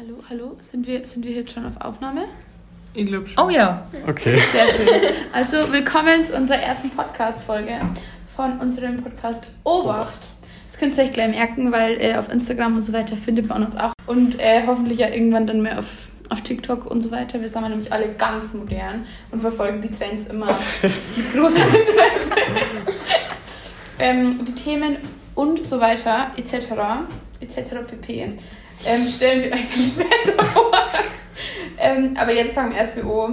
Hallo, hallo, sind wir, sind wir jetzt schon auf Aufnahme? Ich glaube schon. Oh ja. Okay. Sehr schön. Also, willkommen zu unserer ersten Podcast-Folge von unserem Podcast Obacht. Das könnt ihr euch gleich merken, weil äh, auf Instagram und so weiter findet man uns auch. Und äh, hoffentlich ja irgendwann dann mehr auf, auf TikTok und so weiter. Wir sind ja nämlich alle ganz modern und verfolgen die Trends immer mit großem Interesse. ähm, die Themen und so weiter, etc., etc. pp. Ähm, stellen wir euch dann später vor. ähm, aber jetzt fangen wir erst BO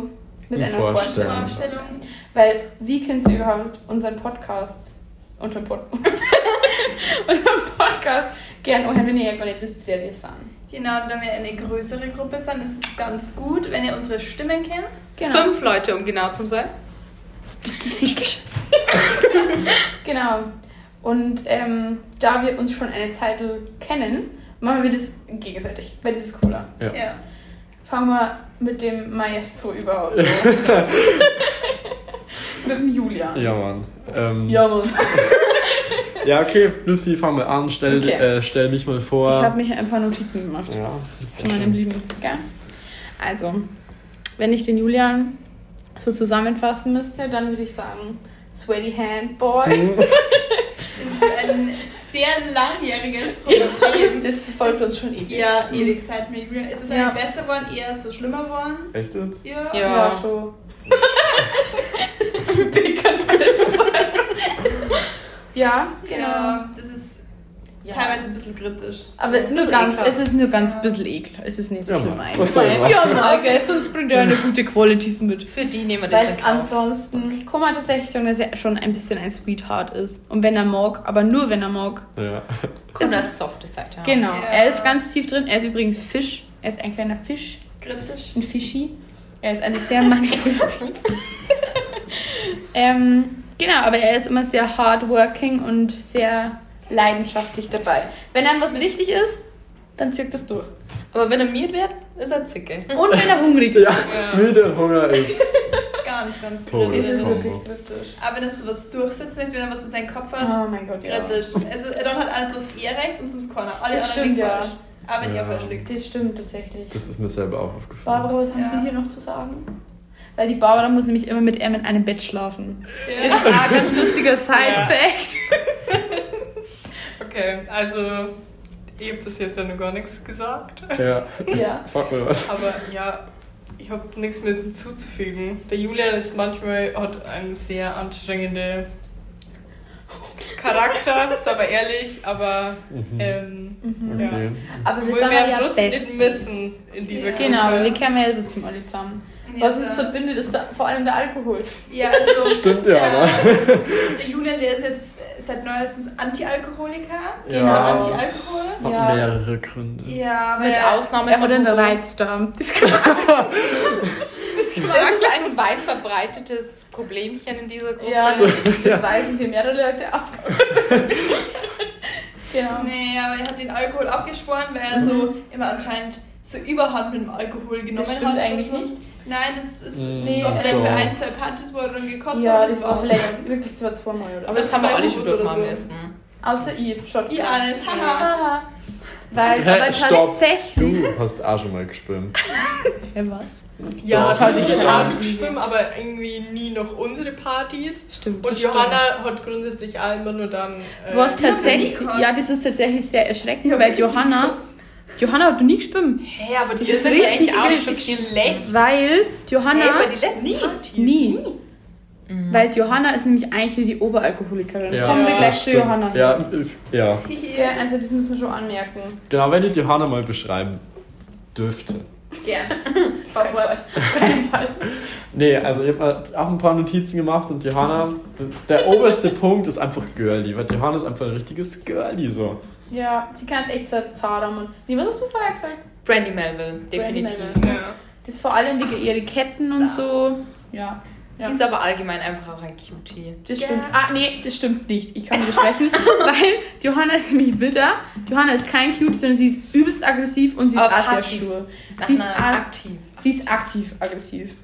mit einer Vorstellung. Vorstellung. Weil, wie könnt ihr überhaupt unseren Podcast, unseren, Pod unseren Podcast gern anhören, wenn ihr ja gar nicht wisst, wer wir sind? Genau, da wir eine größere Gruppe sind, ist es ganz gut, wenn ihr unsere Stimmen kennt. Genau. Fünf Leute, um genau zu sein. Spezifisch. genau. Und ähm, da wir uns schon eine Zeit kennen, machen wir das gegenseitig, weil das ist cooler. Ja. Ja. Fangen wir mit dem Maestro überhaupt an. mit dem Julian. Ja, Mann. Ähm, Ja, Mann. ja, okay. Lucy, fang mal an. Stell, Okay. äh, stell dich mal vor. Ich habe mir ein paar Notizen gemacht. ja, Zu meinem Lieben. Gell? Also, wenn ich den Julian so zusammenfassen müsste, dann würde ich sagen, Sweaty Hand Boy. Es ist ein sehr langjähriges Problem. Das verfolgt uns schon ewig. Ja, ewig seit mir. Ist es Ja. eigentlich besser geworden, eher so schlimmer geworden? Echt jetzt? Ja. Ja. Ja, schon. Ja, genau. Ja. Teilweise ein bisschen kritisch. So. Aber nur ganz, es ist nur ganz bisschen ekel. Es ist nicht so Ja, schlimm eigentlich. Ja, mal, gell, sonst bringt er eine gute Qualities mit. Für die nehmen wir das Weil ansonsten kann man tatsächlich sagen, dass er schon ein bisschen ein Sweetheart ist. Und wenn er mag, aber nur wenn er mag. Ja. Kann eine softe Seite haben. Genau. Ja. Er ist ganz tief drin. Er ist übrigens Fisch. Er ist ein kleiner Fisch. kritisch. Ein Fischi. Er ist also sehr manipulativ. ähm, genau, aber er ist immer sehr hardworking und sehr leidenschaftlich dabei. Wenn einem was wichtig ist, dann zieht das durch. Aber wenn er miert wird, ist er zicke. Und wenn er hungrig ist. ja, müde Hunger ist. Ganz, ganz Toll. Das kritisch. ist wirklich kritisch. Aber wenn er so was durchsetzen möchte, wenn er was in seinem Kopf hat, Oh mein Gott, ja. kritisch. Also dann hat alle bloß er recht und sonst keiner. Alle Das stimmt, ja. falsch. Aber wenn Ja. er falsch liegt. Das stimmt tatsächlich. Das ist mir selber auch aufgefallen. Barbara, was haben Ja. Sie hier noch zu sagen? Weil die Barbara muss nämlich immer mit ihm in einem Bett schlafen. Ja. Das ist auch ein ganz lustiger Side-Fact. Okay, also ich habe bis jetzt ja noch gar nichts gesagt. Ja. Ja. Sag mal was. Aber ja, ich habe nichts mehr hinzuzufügen. Der Julian ist manchmal, hat einen sehr anstrengenden Charakter, ist aber ehrlich, aber Mhm. ähm, Mhm. ja. Okay. Aber wir Wo sind wir ja trotzdem nicht missen in dieser Ja. Genau, wir kennen ja so zum alle zusammen. Ja, Was uns verbindet, ist da vor allem der Alkohol. Ja, also. Stimmt ja, der, aber. Der Julian, der ist jetzt seit neuestens Anti-Alkoholiker. Genau, Ja, Anti-Alkohol. Hat Ja. mehrere Gründe. Ja, Mit er- Ausnahme Er hat von Hugo. Reizdarm. Das kann Das ist ein weit verbreitetes Problemchen in dieser Gruppe. ja, das, das weisen hier mehrere Leute ab. genau. Nee, aber er hat den Alkohol abgeschworen, weil er so immer anscheinend so Überhand mit dem Alkohol genommen Das stimmt hat. eigentlich so. nicht. Nein, das ist Mm, das war vielleicht doch. bei ein, zwei Partys, wo er dann gekotzt Ja, hat. das war vielleicht wirklich zwar zweimal. Oder? Aber das haben wir alle schon durchmachen so. müssen. Außer ich, Shotgun. Ich auch nicht, haha. Weil, aber stopp. tatsächlich. Du hast auch schon mal geschwimmt. Hä, was? Ja, das habe ich Ja. ja auch schon geschwimmt, aber irgendwie nie noch unsere Partys. Stimmt. Und Johanna hat grundsätzlich auch immer nur dann. Äh, Was tatsächlich, ja, das ist tatsächlich sehr erschreckend, weil Johanna, Johanna hat noch nie geschwimmt. Hä, aber die Das ist sind richtig, eigentlich auch richtig schon schlecht. Weil Johanna, Hey, bei den letzten Partys. nie, weil Johanna ist nämlich eigentlich nur die Oberalkoholikerin. Kommen wir gleich zu. Johanna hin. Ja, ist, ja. Ja, also das müssen wir schon anmerken. Genau, wenn ihr Johanna mal beschreiben dürfte. Gern. Fahr fort. Nee, also ich habe auch ein paar Notizen gemacht und Johanna, der oberste Punkt ist einfach girly, weil Johanna ist einfach ein richtiges girly so. Ja, sie kann echt so und. Nee, was hast du vorher gesagt? Brandy Melville, definitiv. Melville. Ja. Das ist vor allem wegen ihre Ketten und so. Ja. Ja. Sie ist aber allgemein einfach auch ein Cutie. Das Ja. stimmt. Ah, nee, das stimmt nicht. Ich kann widersprechen, weil Johanna ist nämlich Widder. Johanna ist kein Cute, sondern sie ist übelst aggressiv und sie ist Aber auch sehr stur. Sie ist, aktiv. sie ist aktiv aggressiv.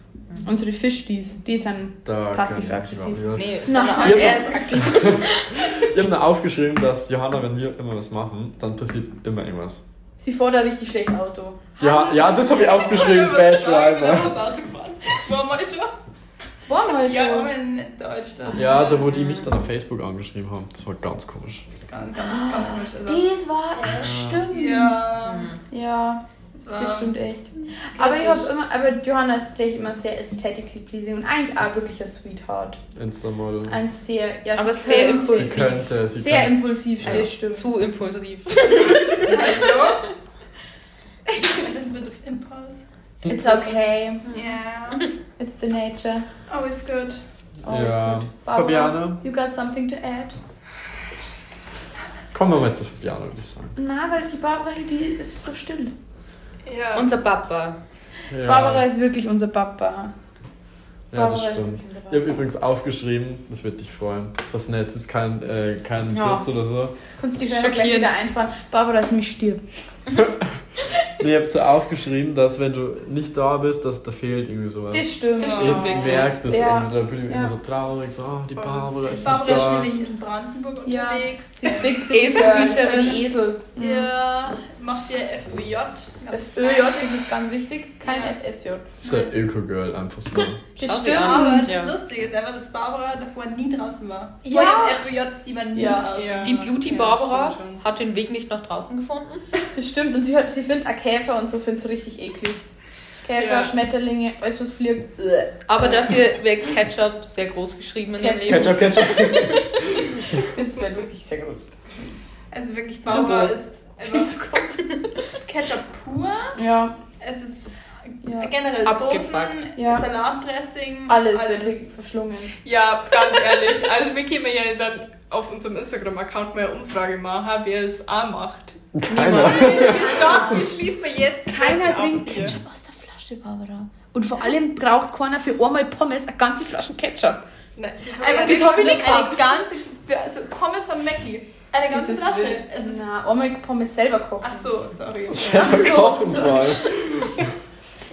Unsere Fischdies, die sind Da Passiv-aggressiv. Nee, Nein. er ist aktiv. Ich habe mir aufgeschrieben, dass Johanna, wenn wir immer was machen, dann passiert immer irgendwas. Sie ein richtig schlechtes Auto. Ja, ja das habe ich aufgeschrieben, Bad Driver. Autofahren. Das war mal schon. War mal Ja, schon. in Deutschland. Ja, da wo die mich dann auf Facebook angeschrieben haben. Das war ganz komisch. Ganz, ganz, ganz komisch. Also, Das war, äh, stimmt. ja, Ja, das stimmt echt. Aber ich habe immer, aber Johanna ist tatsächlich immer sehr aesthetically pleasing und eigentlich auch wirklich ein Sweetheart. Instamodel. Ein sehr, ja, Aber sehr könnte- Sie impulsiv. könnte, sie Sehr könnte- impulsiv, das stimmt. Zu impulsiv. A little bit of impulse. It's okay. Yeah. It's the nature. Always good. Always Ja. good. Barbara, Fabiana? you got something to add? Kommen wir mal zu Fabiana, würde ich sagen. Na, weil die Barbara, die ist so still. Ja. Unser Papa. Ja, Barbara ist wirklich unser Papa. ja Barbara das ist stimmt. Ich habe übrigens aufgeschrieben, das wird dich freuen. Das ist was Nettes, kein, äh, kein Ja. Diss oder so. Kannst du Schockierend. wieder einfahren? Barbara ist mich stirbt. Nee, ich habe so aufgeschrieben, dass wenn du nicht da bist, dass da fehlt irgendwie sowas. Das stimmt. Das ich stimmt. hab gemerkt, dass Ja. irgendwie, da fühle ich mich Ja. immer so traurig, so, oh, die Barbara ist nicht Barbara ist da. nämlich in Brandenburg Ja. unterwegs. Sie ist Big Girl, die Esel. Ja, macht ihr FJ. Das ÖJ ist es ganz wichtig, kein Ja. FSJ. Das ist ein Öko-Girl, einfach so. Das stimmt. Aber das Ja. Lustige ist einfach, dass Barbara davor nie draußen war. Ja. Vor den FJs, die man nie Ja. Ja. Die Beauty Ja, Barbara stimmt schon. hat den Weg nicht nach draußen gefunden. Das stimmt. Und sie, hat, sie findet auch Käfer und so findet sie richtig eklig. Käfer, Ja. Schmetterlinge, alles was fliegt. Aber dafür wird Ketchup sehr groß geschrieben in Ket- Leben. Ketchup, Ketchup. Das wäre wirklich sehr groß. Also wirklich, groß. ist einfach Zu groß. Ketchup pur. Ja, Es ist ja. generell Abgefuckt. Soßen, Ja. Salatdressing. Alles, wird hier verschlungen. Ja, ganz ehrlich. Also wir können ja dann auf unserem Instagram-Account mal eine Umfrage machen, wer es auch macht. Keiner. Doch, wir schließen wir jetzt. Keiner trinkt. Ketchup aus der Flasche, Barbara. Und vor allem braucht keiner für einmal Pommes eine ganze Flasche Ketchup. Nein, das Einfach hab das ich ich nicht gesagt. ganze, also Pommes von Mackie. Eine Das ganze ist Flasche. wild. Es ist, Na, einmal Pommes selber kochen. ach so, sorry. Ach so, Kochen mal.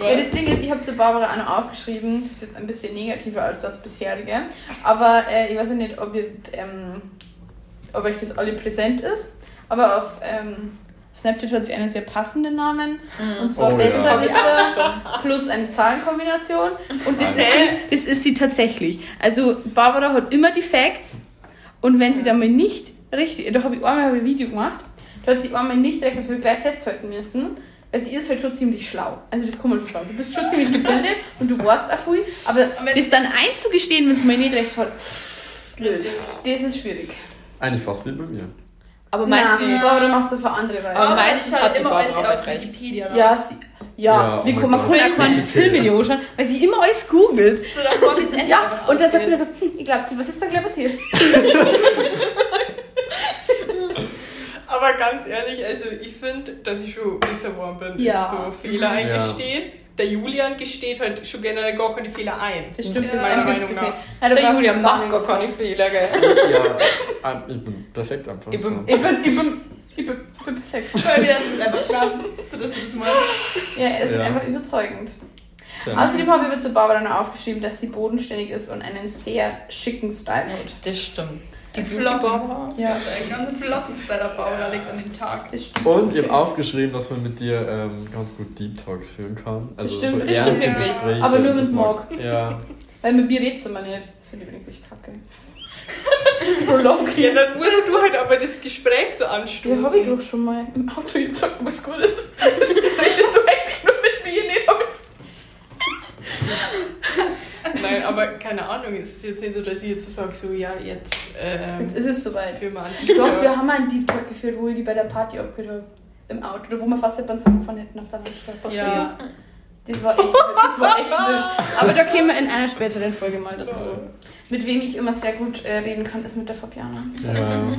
Ja, das Ding ist, ich habe zu Barbara noch aufgeschrieben, das ist jetzt ein bisschen negativer als das bisherige, aber äh, ich weiß ja nicht, ob, ihr, ähm, ob euch das alle präsent ist, aber auf ähm, Snapchat hat sie einen sehr passenden Namen und zwar Oh ja. Besserwisser plus eine Zahlenkombination und das ist, sie, das ist sie tatsächlich. Also Barbara hat immer die Facts und wenn sie dann mal nicht richtig, da habe ich einmal ein Video gemacht, da hat sie einmal nicht recht, habe ich gleich festhalten müssen. Also sie ist halt schon ziemlich schlau. Also das kann man schon sagen. Du bist schon ziemlich gebildet und du weißt auch viel, aber das dann einzugestehen, wenn es mal nicht recht hat, blöd. Das ist schwierig. Eigentlich fast wie bei mir. Aber Nein, meistens. Barbara macht es auf andere Weise. Aber meistens halt hat die immer Barbara auf recht. Wikipedia. ja, sie, ja, Ja, oh man kann auch keinen Film mit ihr anschauen, weil sie immer alles googelt. So davor bis Ende Ja, und dann sagt sie mir so, hm, ich glaube, was ist da gleich passiert? Ganz ehrlich, also ich finde, dass ich schon besser geworden bin, Ja. so Fehler Mhm. eingestehen. Der Julian gesteht halt schon generell gar keine Fehler ein. Das stimmt, Ja, für meiner es Meinung nach. du Der brauchst Julia jetzt macht gar keine Fehler, gell? Ja, ähm, ich bin perfekt einfach. Ich bin-. Ich bin, ich bin, ich bin, ich bin perfekt. Weil wir das einfach glauben, so dass du das mal. Ja, er ist Ja. einfach überzeugend. Tja. Außerdem habe ich mir zu Barbara noch aufgeschrieben, dass sie bodenständig ist und einen sehr schicken Style hat. Das stimmt. Die Flocken. Ja, Der ganze Flotten-Style auf Barbara liegt an den Tag. das stimmt. Und ich habe aufgeschrieben, dass man mit dir ähm, ganz gut Deep Talks führen kann. Also stimmt, so das stimmt wirklich. Gespräche. Aber nur, das wenn's mag. Ja. Weil mit mir redet sie immer nicht. Das finde ich übrigens echt kacke. so low Ja, dann musst du halt aber das Gespräch so anstoßen. Ja, habe ich doch schon mal im Auto gesagt, ob es gut ist. Das redest du eigentlich nur mit mir nicht, aber Nein, aber keine Ahnung, es ist jetzt nicht so, dass ich jetzt so sage, so ja, jetzt ähm, jetzt ist es soweit. für mal an Doch, wir haben mal einen Deep Talk geführt, wo ich die bei der Party abgeholt habe. Im Auto. Oder wo wir fast jemanden zusammengefahren hätten auf der Landstraße. Ja. Das war echt, das war echt wild. Aber da kämen wir in einer späteren Folge mal dazu. Mit wem ich immer sehr gut äh, reden kann, ist mit der Fabiana. ja.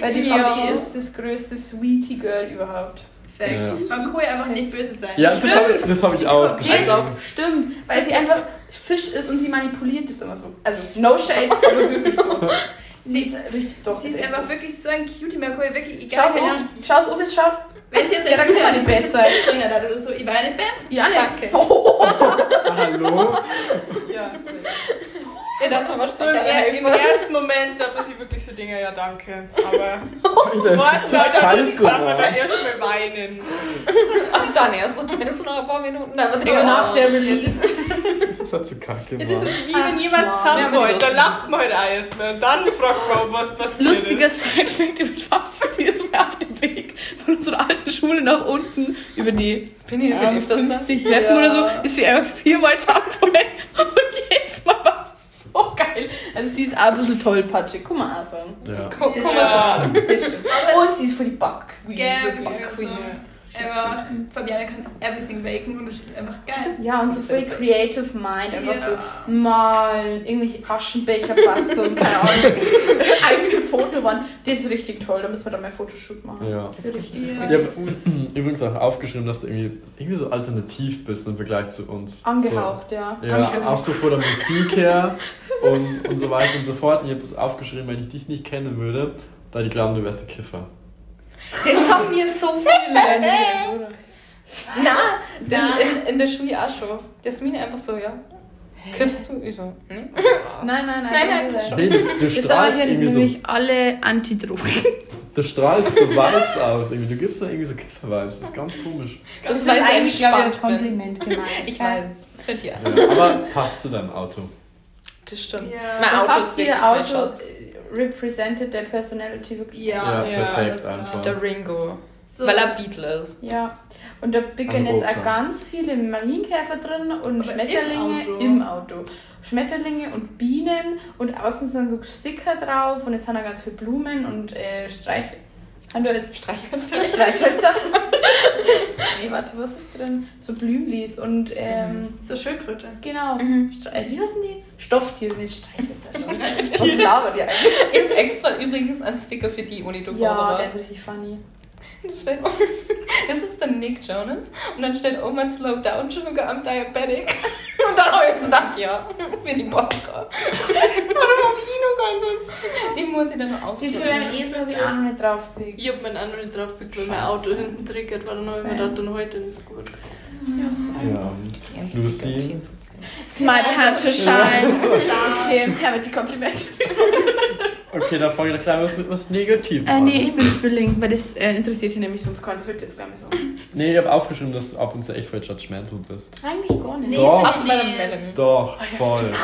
Weil die Ja. Fabi ist das größte Sweetie Girl überhaupt. Perfekt. Ja. Man kann ja einfach nicht böse sein. Ja, das habe ich, das hab ich auch auch? Stimmt, weil sie einfach Fisch ist und sie manipuliert das immer so. Also, no shade, aber wirklich so. Sie ist richtig doch. Sie ist einfach so. wirklich so ein Cutie, man kann ja wirklich, egal Schau's wenn um, schau's um, wie es schaut. wenn sie jetzt Ja, da ein kann man nicht besser. Finger hat oder so, ich war nicht besser. Ja, ne? Danke. Oh, Hallo? Ja, safe. Dachte, was So im, im ersten Moment, da muss ich wirklich so Dinge, ja danke. Aber Das ist so scheiße, darf man da Mann. erstmal weinen. Und dann erst, noch ein paar Minuten, dann wird Aber nach der Release. Das hat so kacke, Ja, das ist wie wenn jemand Schmarrn. zusammen Ja, aber wollte, die da lacht man halt erstmal und dann fragt man, was passiert Lustiger ist. Sidefact über Fabsi, sie ist mir auf dem Weg von unserer alten Schule nach unten über die Bin ich ähm, öfters 50 Treppen Ja. oder so, ist sie einfach viermal zusammengefallen und jedes Mal war so geil. Also sie ist auch ein bisschen tollpatschig, kann man auch sagen. Ja. Guck Das mal, Ja. Das stimmt. Und sie ist voll die Backqueen. Gell, wirklich. wirklich. Queen. Einfach, Fabiane kann everything baken und das ist einfach geil. Ja, und so voll creative mind, einfach Ja. so malen, irgendwelche Aschenbecher basteln, keine Ahnung, eigene Fotowand. Das ist richtig toll, da müssen wir dann mal Fotoshoot machen. Ja. Das ist richtig, Ja. Ich habe übrigens auch aufgeschrieben, dass du irgendwie, irgendwie so alternativ bist im Vergleich zu uns. angehaucht, ja. So, ja, auch so von der Musik her und, und so weiter und so fort. Und ich habe es aufgeschrieben, wenn ich dich nicht kennen würde, da die glauben, du wärst ein Kiffer. Das haben mir so viele. Na, in, in, in der Schule auch schon. Jasmin einfach so, ja. Kiffst du? Ich so, nee. Nein, nein, nein. Nein, nein, nein. Du, du Das strahlst hier irgendwie so, nämlich alle Antidrogen. du strahlst so Vibes aus. Irgendwie. Du gibst da irgendwie so Kiffer-Vibes. Das ist ganz komisch. Das ist weil ich eigentlich, glaube ich, bin. Kompliment gemeint. Ich weiß. Könnt ihr. Ja, aber passt zu deinem Auto. Das stimmt. Ja. Mein Auto ist wirklich Auto Schatz. Represented der Personality wirklich. Ja, Ja, perfekt einfach. Der Ringo. So. Weil er Beatle ist. Ja, und da picken Ein jetzt auch ganz viele Marienkäfer drin und Aber im Schmetterlinge Auto. im Auto. Schmetterlinge und Bienen und außen sind so Sticker drauf und jetzt haben da ganz viele Blumen und äh, Streich... Haben wir jetzt Streichhölzer. Streichhölzer? nee, warte, was ist drin? So Blümlis und ähm, So Schildkröte. genau. Mhm. Äh, wie heißen die? Stofftiere, nicht Streichhölzer. Was labert ihr eigentlich? Ich extra übrigens einen Sticker für die Uni ja, der ist richtig funny. Das steht oben- das ist der Nick Jonas und dann steht oben ein Slow Down Sugar, I'm diabetic. Und dann habe ich gesagt, ja, für die Barbara. Warum habe ich noch ganz sonst? Die muss ich dann noch Die ausdrücken. für einen Esel habe ich auch noch nicht drauf gepickt. Ich hab meinen anderen nicht drauf geklickt, weil mein. Auto hinten triggert, weil dann habe ich mir gedacht, dann heute nicht so gut. Ja, so. Ja, und Lucy. It's my time to shine. Okay, mit die Komplimente. Okay, dann fange ich gleich was mit was Negativem Äh, an. nee, ich bin Zwilling, weil das äh, interessiert hier nämlich sonst keinen. Das wird jetzt gar nicht so. Nee, ich habe aufgeschrieben, dass du ab und zu echt voll judgmental bist. Eigentlich gar nicht. Nee, Doch. Außer bei der. Melanie. Doch, voll.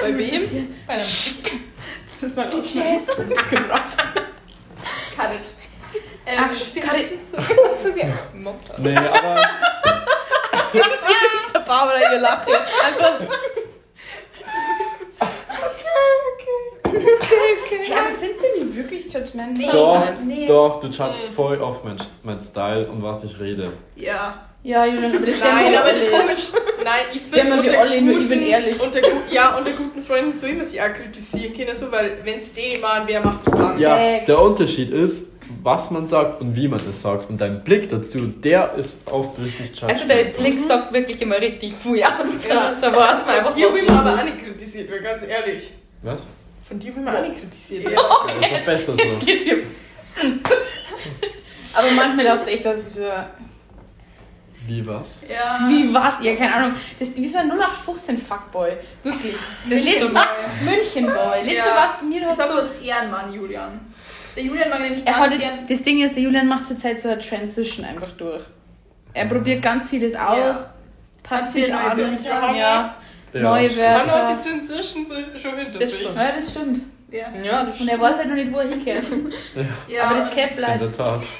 Bei Das ist wem? Bei einem Das ist mein DJs. Das kommt raus. Cut it. Ähm, Ach, Karin. zu zu sehr gemobbt. Nee, aber Das ist übrigens der Barbara, ihr Lache. Einfach. Hey, aber findest du mich wirklich judgmental? Nee. doch, Nee. doch, du judgst voll auf mein, mein Style und was ich rede. ja. Ja, Julian, aber das Nein, aber das ist Nein, ich finde wir wie Olli, nur ich bin ehrlich. Unter, ja, unter guten Freunden soll man sich auch kritisieren können, so, weil wenn es den machen, wer macht es dann? Ja, Perfekt. der Unterschied ist, was man sagt und wie man es sagt. Und dein Blick dazu, der ist oft richtig judgmental. Also der Blick sagt wirklich immer richtig Pfui aus. Ja. Da war es mal einfach dir will man aber auch nicht kritisiert ganz ehrlich. Was? Von dir will man auch nicht kritisiert werden. Ja, das ist doch besser Jetzt so. geht's hier. Aber manchmal glaubst du echt, dass ich so. Wie was? Ja. Wie was? Ja, keine Ahnung. Das ist wie so ein 0815 Fuckboy. Wirklich. Letztes Mal Münchenboy. Letztes Mal Ja. warst du bei mir, du hast so. bloß Ehrenmann, Julian. Der Julian mag nämlich Er hat jetzt, gern. das Ding ist, der Julian macht zurzeit so eine Transition einfach durch. Er probiert ganz vieles aus, passt Ganz sich an. Ja, Ja, Neue stimmt. Wörter. Man hat die Transition schon hinter Das sich. stimmt. ja, das stimmt. Ja. Ja, das Und er weiß halt noch nicht, wo er hinkehrt. ja. Aber das Cap In bleibt. der Tat.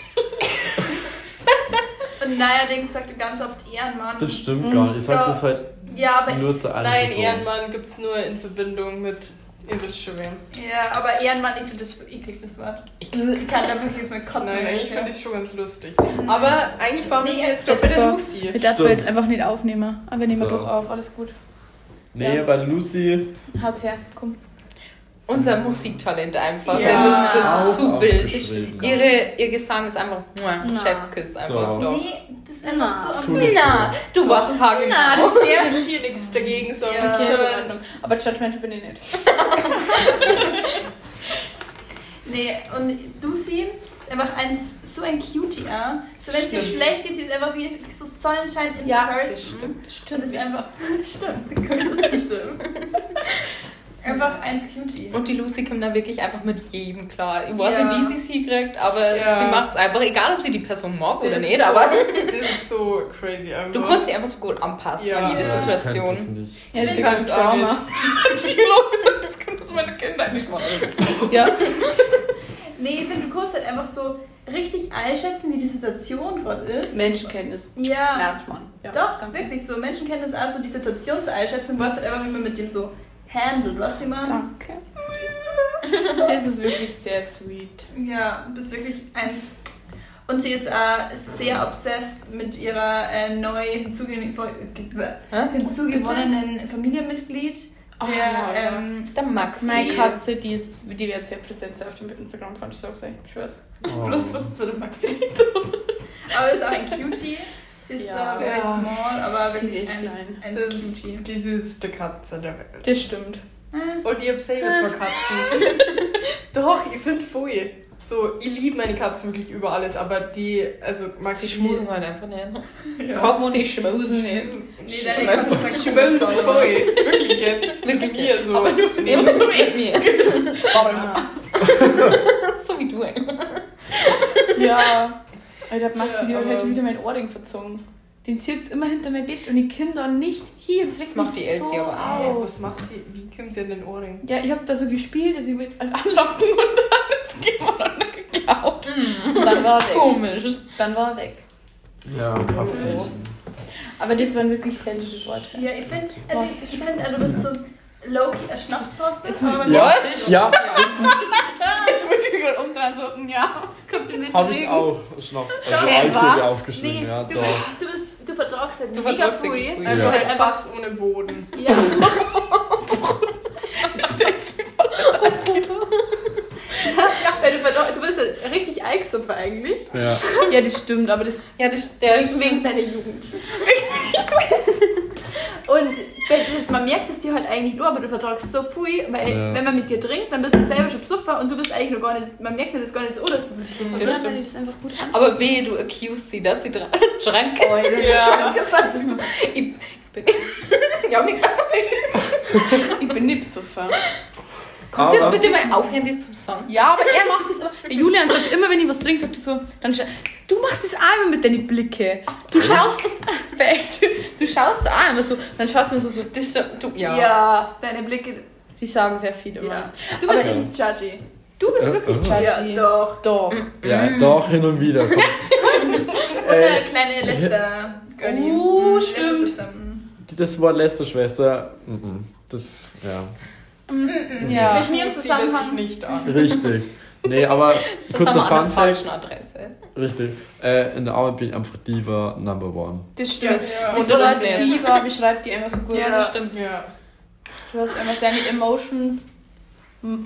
Und neuerdings sagt er ganz oft Ehrenmann. Das stimmt gar nicht. Ich sag das halt Ja, aber, nur zu einer Nein, Person. Ehrenmann gibt es nur in Verbindung mit. Ihr wisst schon wen. ja, aber Ehrenmann, ich finde das so eklig, das Wort. Ich kann da wirklich jetzt mal kotzen. Nein, eigentlich ich finde ich schon ganz lustig. Aber eigentlich waren wir Nee, jetzt gerade bei der. Lucy. Wir Stimmt. jetzt einfach nicht aufnehmen. Aber wir nehmen So. doch auf, alles gut. Nee, Ja. bei Lucy. Haut's her, komm. unser Musiktalent einfach. Ja. Das ist, das ist Auch zu wild. aufgeschrieben. Ihre, ihr Gesang ist einfach Na. Chefskiss einfach. Doch. Doch. Nee, das ist einfach so Na, du warst es Hagen. Na, Du das darfst hier nichts dagegen. Ja. Okay, ist sondern- Ordnung. Aber judgmental bin ich nicht. Nee, und Lucy Ist einfach ein, so ein Cutie, ja. So wenn es dir Stimmt. schlecht geht, sie ist einfach wie so Sonnenschein in Ja, person. das stimmt. Das stimmt. ist einfach. Stimmt, das stimmen. Einfach eins Cutie. Und die Lucy kommt da wirklich einfach mit jedem klar. Ich weiß Ja. nicht, wie sie es hinkriegt, aber Ja. sie macht es einfach, egal ob sie die Person mag oder Das nicht, ist so, aber Das ist so crazy einfach. du kannst sie einfach so gut anpassen Ja. an jede Ja, ich könnte Situation. das nicht. Ja, das ist Ich ja ein Trauma. Psychologe sagt, das können das meine Kinder nicht machen. Ja. Nee, ich finde, du kannst halt einfach so richtig einschätzen, wie die Situation gerade ist. Menschenkenntnis. Ja. Merkt man. Ja, Doch, danke. wirklich so. Menschenkenntnis, also die Situation zu einschätzen, du weißt halt einfach, wie man mit dem so handelt, was ich meine? Danke. Das ist wirklich sehr sweet. Ja, du bist wirklich eins. Und sie ist auch sehr obsessed mit ihrer äh, neu hinzuge hinzugewonnenen Familienmitglied, der, Oh, ähm, Der Maxi. Meine Katze, die, ist, die wird sehr präsent sein auf dem Instagram-Account, ich sag's euch. Ich schwör's. Oh. bloß was für den Maxi. aber ist auch ein Cutie. Sie ist Ja. äh, very Ja. small, aber Sie ist wirklich eins Das ist Cutie. die süßeste Katze der Welt. Das stimmt. Äh, Und ich hab selber zwei Katzen. Doch, ich finde voll. So, ich liebe meine Katzen wirklich über alles, aber die, also Maxi Sie schmusen halt einfach nicht. Ja. Kaum sie schmusen nicht. Nee, deine Katzen voll. Wirklich jetzt. Wirklich Mir so. Aber nur Nee, so, so wie mir. So wie du. Ja. Alter, hat Maxi, die hat heute schon wieder mein Ohrring verzogen. Den zieht immer hinter mein Bett und die Kinder nicht hier. Das, regt macht die Elsie so aber auf. was macht sie? Wie kommt sie an den Ohrring? Ja, ich habe da so gespielt, dass ich will jetzt alle anlocken und dann ist jemand geklaut. Und dann war er weg. Komisch. Dann war er weg. Ja, Katzen. Aber das waren wirklich liebe Worte. Ja, ich finde, also Was? ich, ich finde, also du bist so low-key ein Schnapsdroste. Jetzt muss ich- Was? ja, Jetzt muss ich mich gerade umdrehen, so, ja, Kompliment habe ich auch Schnaps. Also Hä, Alkohol was? aufgeschrieben, Nee, ja, du, doch. bist, du, bist, du vertragst halt Du mega früh. Einfach Ja. halt Einfach- Fass ohne Boden. Ja. Stell's mir vor. Weil du, du bist halt richtig Eichsupfer eigentlich. Ja. Ja, das stimmt, aber das. Ja, das, der Wegen, wegen deiner Jugend. Und man merkt es dir halt eigentlich nur, aber du vertragst so viel, weil Ja. wenn man mit dir trinkt, dann bist du selber schon besoffen und du bist eigentlich noch gar nicht, man merkt dir das gar nicht so, dass du so Das bist. Oder? das einfach gut anschaue. Aber wehe, du accused sie, dass sie dran Schrank Ja. gesagt. Ich bin. Ja, ich bin nicht fern. Kannst du jetzt bitte mal aufhören, das zum Song? Ja, aber er macht das immer. Der Julian sagt immer, wenn ich was trinke, sagt er so, dann du machst das auch immer mit deinen Blicke. Du schaust, du schaust da an, also, dann schaust du mir so, so, Das. Du, ja. Ja, deine Blicke. die sagen sehr viel immer. Ja. Du bist Aber- nicht judgy. Du bist Äh, wirklich judgy. Ja, doch. Doch. ja, doch, hin und wieder. Und Äh, eine kleine Lester. Oh, Mhm, stimmt. Mhm. das Wort Lästerschwester, mhm, das, ja, Ja. Mit mir im Zusammenhang. nicht an. richtig. Nee, aber Das kurzer haben wir an Fun der Fact. falschen Adresse. Richtig. Äh, in der Arbeit bin ich einfach Diva Number One. Das stimmt. Ja. Wort uns nicht. Diva beschreibt die immer so gut. Ja, das stimmt. Ja. Du hast einfach deine Emotions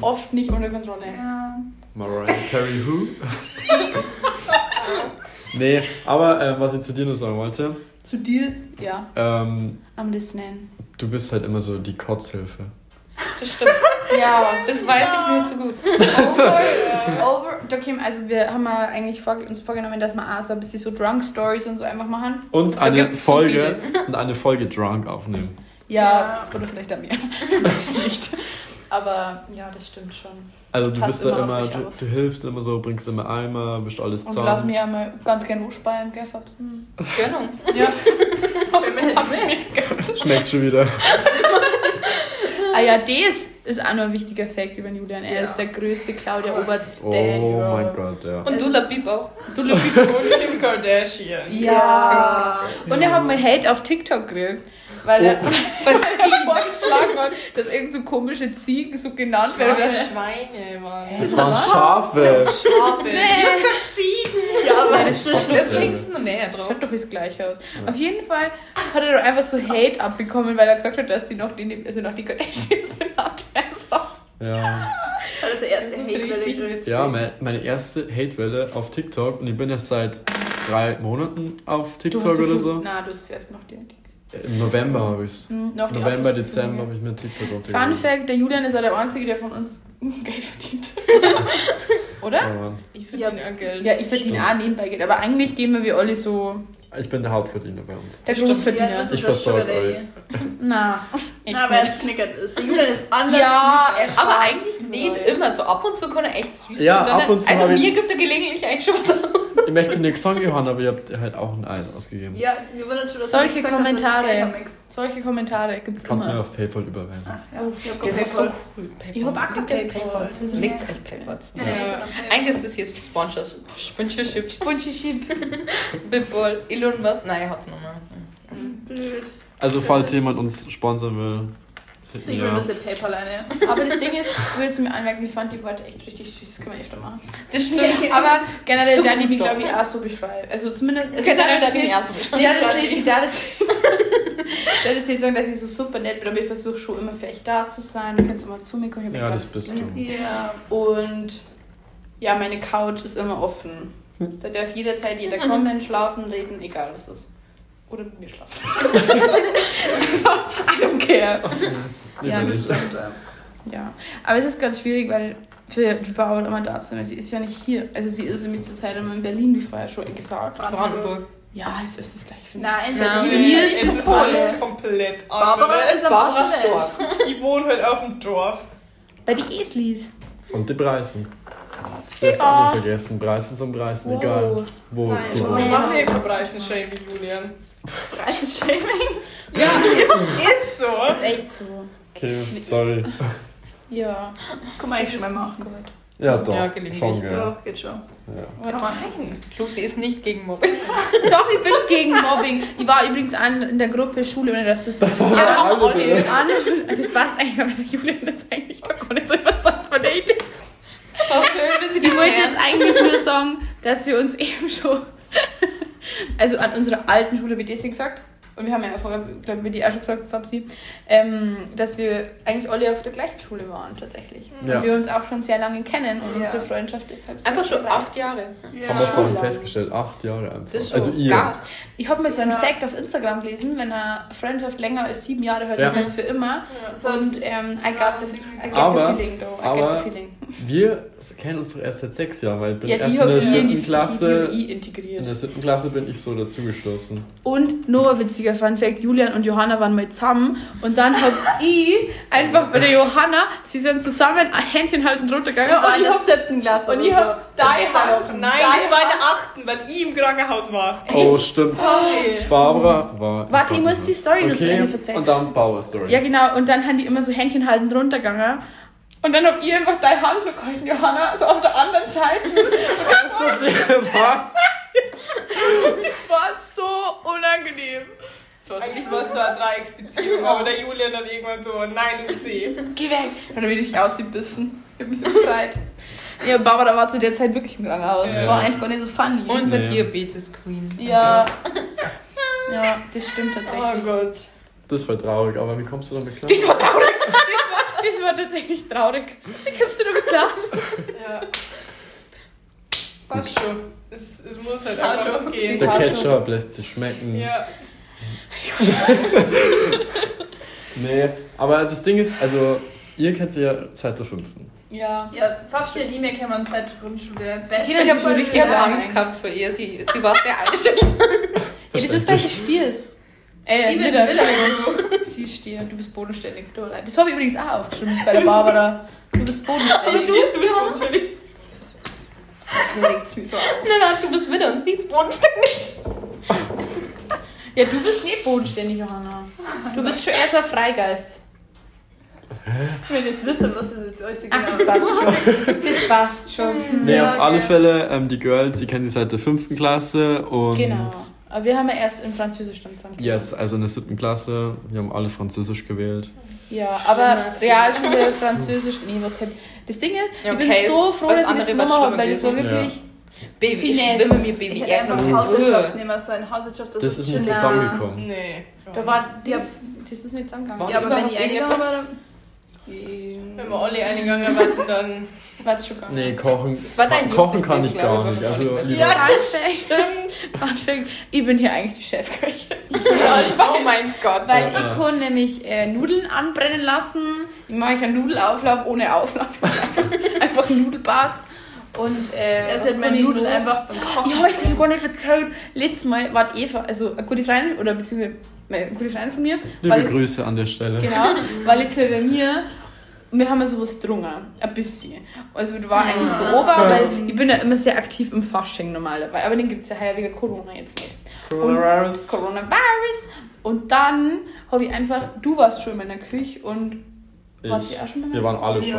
oft nicht unter Kontrolle. Ja. Mariah Carey Who? nee, aber äh, was ich zu dir noch sagen wollte, Zu dir? Ja, ähm, am Listening. du bist halt immer so die Kotzhilfe. Das stimmt. Ja, Das weiß ich nur zu gut. over, over, käme, also wir haben ja eigentlich vorge uns vorgenommen, dass wir auch so ein bisschen so Drunk Stories und so einfach machen. Und Da eine Folge und eine Folge Drunk aufnehmen. Ja, Ja. oder vielleicht auch mehr. Ich weiß es nicht. Aber ja, das stimmt schon. Also du Passt bist da immer du, du hilfst immer so, bringst immer Eimer, bist alles Und lass zusammen. mich einmal ganz gerne anspeien, gell, Fabs? Gönnung. Ja. Schmeckt schon wieder. ah ja, das ist auch noch ein wichtiger Fakt über Julian. Er ist der größte Claudia Oberst. Oh mein Gott, ja. Und du Labib auch. Du Lupin. Und Kim Kardashian. Ja. Und er hat mal Hate auf TikTok gekriegt. Weil er Von vorgeschlagen hat, dass irgend so komische Ziegen so genannt werden. Schweine, dann- Schweine, Mann. Das waren Schafe. Schafe. Sie hat gesagt Ziegen. Ja, aber das ist Das liegst du noch näher drauf. Schaut doch das gleich aus. Auf jeden Fall hat er doch einfach so Hate abbekommen, weil er gesagt hat, dass die noch die, also noch die Kardashians benannt werden sollen. Ja. Das ist der erste Das Hate-Welle. Ja, me- meine erste Hatewelle auf TikTok und ich bin erst seit drei Monaten auf TikTok oder so. Na, du hast es erst noch die. Im November habe ich es. Hm, die November, Dezember ja. habe ich mir TikTok Fun. Fact: Der Julian ist ja der Einzige, der von uns Geld verdient. Oh Oder? Mann. Ich verdiene auch Geld. Ja, ich verdiene Stimmt. auch nebenbei Geld. Aber eigentlich gehen wir wie alle so Ich bin der Hauptverdiener bei uns. der Ja, Großverdiener. ist Ich versorge euch. Na, echt Na, nicht. jetzt knickert ist. Der Julian ist anders. Ja, er Aber eigentlich nicht immer. So ab und zu kann er echt süß Ja, sein. ab und zu Also ich- mir gibt er gelegentlich eigentlich schon was aus. Ich möchte nichts sagen, Johanna, aber ihr habt halt auch ein Eis ausgegeben. Ja, wir wundern schon, dass Solche du gesagt dass Kommentare. das Geld vermixt. Solche Kommentare gibt es Kannst mir immer. auf PayPal überweisen. Ja, ich hab Das ist so PayPal. cool. Ich hab auch kein PayPal. PayPal. Das ist Liegt euch PayPal. Ja, ja, ja. Eigentlich ist das hier Sponsorship. Sponsorship. Sponsorship. Bibol. Elon Musk. Nein, er hat's nochmal. Blöd. Also, falls jemand uns sponsern will, Julian ja. nutzt ja PayPal eine. Aber das Ding ist, ich will zu mir anmerken, ich fand die Worte echt richtig süß. Das können wir öfter machen. Das stimmt. Aber generell So doch. glaube ich, auch so beschreiben. Also zumindest. Also Generell da jetzt auch so beschreiben. Ja, das ist ich jetzt ich jetzt sagen, dass ich so super nett bin, aber ich versuche schon immer für euch da zu sein. Du kannst immer zu mir kommen. ich Ja, das bist du. Ja. Und ja, meine Couch ist immer offen. Da darf jederzeit jeder kommen, schlafen, reden, egal was ist. Oder mit mir schlafen. I don't care. Ja, Lieber das nicht. stimmt. Ja, aber es ist ganz schwierig, weil für die Bauer immer da zu sein, weil sie ist ja nicht hier. Also sie ist nämlich zur Zeit immer in Berlin, wie vorher schon gesagt. Brandenburg. Ja, es ist das gleiche. Nein, Nein. Berlin Mir es ist ist alles komplett Barbara anderes. ist schnell. Dorf. Ich wohne halt auf dem Dorf. Bei die Eslis. Und die Preisen. Du darfst auch nicht vergessen. Preisen sind Preisen, Wow. egal wo Nein, die wir wohnen. machen ja kein Preisen-Shaming, Julian. Preisshaming. Ja, ist, ist so. Ist echt so. Okay, sorry. Ja. Guck mal, ich schon mal machen. Gut. Ja, doch. Ja, gelegentlich. schon, gell. Doch, geht schon. Ja. Kann man. Lucy ist nicht gegen Mobbing. Doch, ich bin gegen Mobbing. Ich war übrigens an, in der Gruppe Schule ohne Rassismus. Ja, alle alle. drin. An, das passt eigentlich, aber der Julian ist eigentlich doch gar nicht so überzeugt von der Idee. Was schön, wenn sie Ich wollte jetzt eigentlich nur sagen, dass wir uns eben schon, also an unserer alten Schule, wie Desi gesagt, und wir haben ja vorher, glaube ich, die auch schon gesagt, Fabsi, ähm, dass wir eigentlich alle auf der gleichen Schule waren, tatsächlich. Ja. Und wir uns auch schon sehr lange kennen und Ja. unsere Freundschaft ist halt so Einfach schon acht Jahre. Ja. Haben wir vorhin festgestellt, acht Jahre einfach. Das ist schon also ihr. gar. Ich habe mal so einen Ja. Fact auf Instagram gelesen, wenn eine Freundschaft länger als sieben Jahre hält, Ja. dann ist für immer. Ja. Und ähm, I got the, I get Aber- the feeling, though. I get aber- the feeling. Wir kennen uns doch erst seit sechs Jahren, weil ich bin Ja, erst die in habe der siebten Klasse. In der siebten Klasse bin ich so dazugeschlossen. Und noch ein witziger Fun Fact, Julian und Johanna waren mal zusammen und dann habe ich einfach bei der Johanna, sie sind zusammen Händchen halten runtergegangen Das war und in ich der habe siebten Klasse. und ich so. hab die Hand, Nein, das war in der achten, weil ich im Krankenhaus war. Oh, stimmt. Barbara war. Warte, ich muss die Story noch zu. Ende erzählen. Und dann Power Story. Ja genau, und dann haben die immer so Händchen halten runtergegangen und dann hab ich einfach deine Hand gehalten, Johanna, so auf der anderen Seite. Was? Das war so unangenehm. Eigentlich war es so eine Dreiecksbeziehung, aber der Julian dann irgendwann so, nein, Lucy. Geh weg! Dann bin ich ausgebissen. Ich hab mich so befreit. Ja, Barbara war zu der Zeit wirklich im Krankenhaus. Das Ja. war eigentlich gar nicht so funny. Unser Nee. Diabetes-Queen. ja. Ja, das stimmt tatsächlich. Oh Gott. Das war traurig, aber wie kommst du damit klar? Das war traurig. Das war, das war tatsächlich traurig. Wie kommst du damit klar? Ja. Passt schon. Es, es muss halt Passt einfach schon. gehen. Der Ketchup lässt sich schmecken. Ja. Nee, aber das Ding ist, also, ihr kennt sie ja seit der fünften. Ja. Ja, Fafsi und ich, wir kennen uns seit der Grundschule. Best Kinder, Ich habe schon voll richtig Angst gehabt vor ihr. Sie, sie war sehr einstellig. Ja, das ist, weil sie Stier ist. Äh, Ich bin Widder. Widder. Sie ist Stier, du bist bodenständig. Du, das habe ich übrigens auch aufgeschrieben bei der Barbara. Du bist bodenständig. Du bist unschuldig. Du regst mich so auf. Nein, nein, du bist wieder und sie ist bodenständig. Ja, du bist nicht bodenständig, Johanna. Du bist schon eher so ein Freigeist. Wenn ihr jetzt wisst, was das jetzt alles Ach, das genau passt schon. Das passt schon. Nee, Ja, auf alle okay. Fälle, ähm, die Girls, die kennen sie seit der fünften Klasse und. Genau. Aber wir haben ja erst in Französisch dann zusammen. Yes, also in der siebten Klasse. Wir haben alle Französisch gewählt. Ja, aber Realschule, Französisch, nee, was hab Das Ding ist, Ja, ich bin okay, so ist- froh, dass ich das genommen habe, weil das war wirklich. Baby, ich schwimme mir Ich Baby hätte einfach Erdbeeren. Hauswirtschaft nehmen sollen. Hauswirtschaft, das, Das ist nicht zusammengekommen. Nee. Da war Ja. das, das ist nicht zusammengegangen. War Ja, aber wenn überhaupt die Wenn wir alle eingegangen werden, dann Weiß schon gar nicht. Nee, kochen, Das war dein kochen kann ich gar ich, nicht. Also das Fact. Fun Fact. Ich bin hier eigentlich die Chefköchin. oh mein Gott. Weil Ja, ich ja. kann nämlich äh, Nudeln anbrennen lassen. Ich mache einen Nudelauflauf ohne Auflauf. einfach, einfach ein Nudelbad. Und äh, Er was hat meine ich Nudeln einfach beim Kochen. Ich habe euch das gar nicht erzählt. Letztes Mal war die Eva, also eine gute Freundin, oder beziehungsweise eine gute Freundin von mir, liebe jetzt, Grüße an der Stelle. genau, letztes Mal bei mir und wir haben ja sowas drungen, ein bisschen. Also das war eigentlich so ober, weil ich bin ja immer sehr aktiv im Fasching normal dabei, aber den gibt es ja heuer wegen Corona jetzt nicht. Coronavirus. Coronavirus. Und dann habe ich einfach, du warst schon in meiner Küche und warst du auch schon bei mir? wir waren alle schon.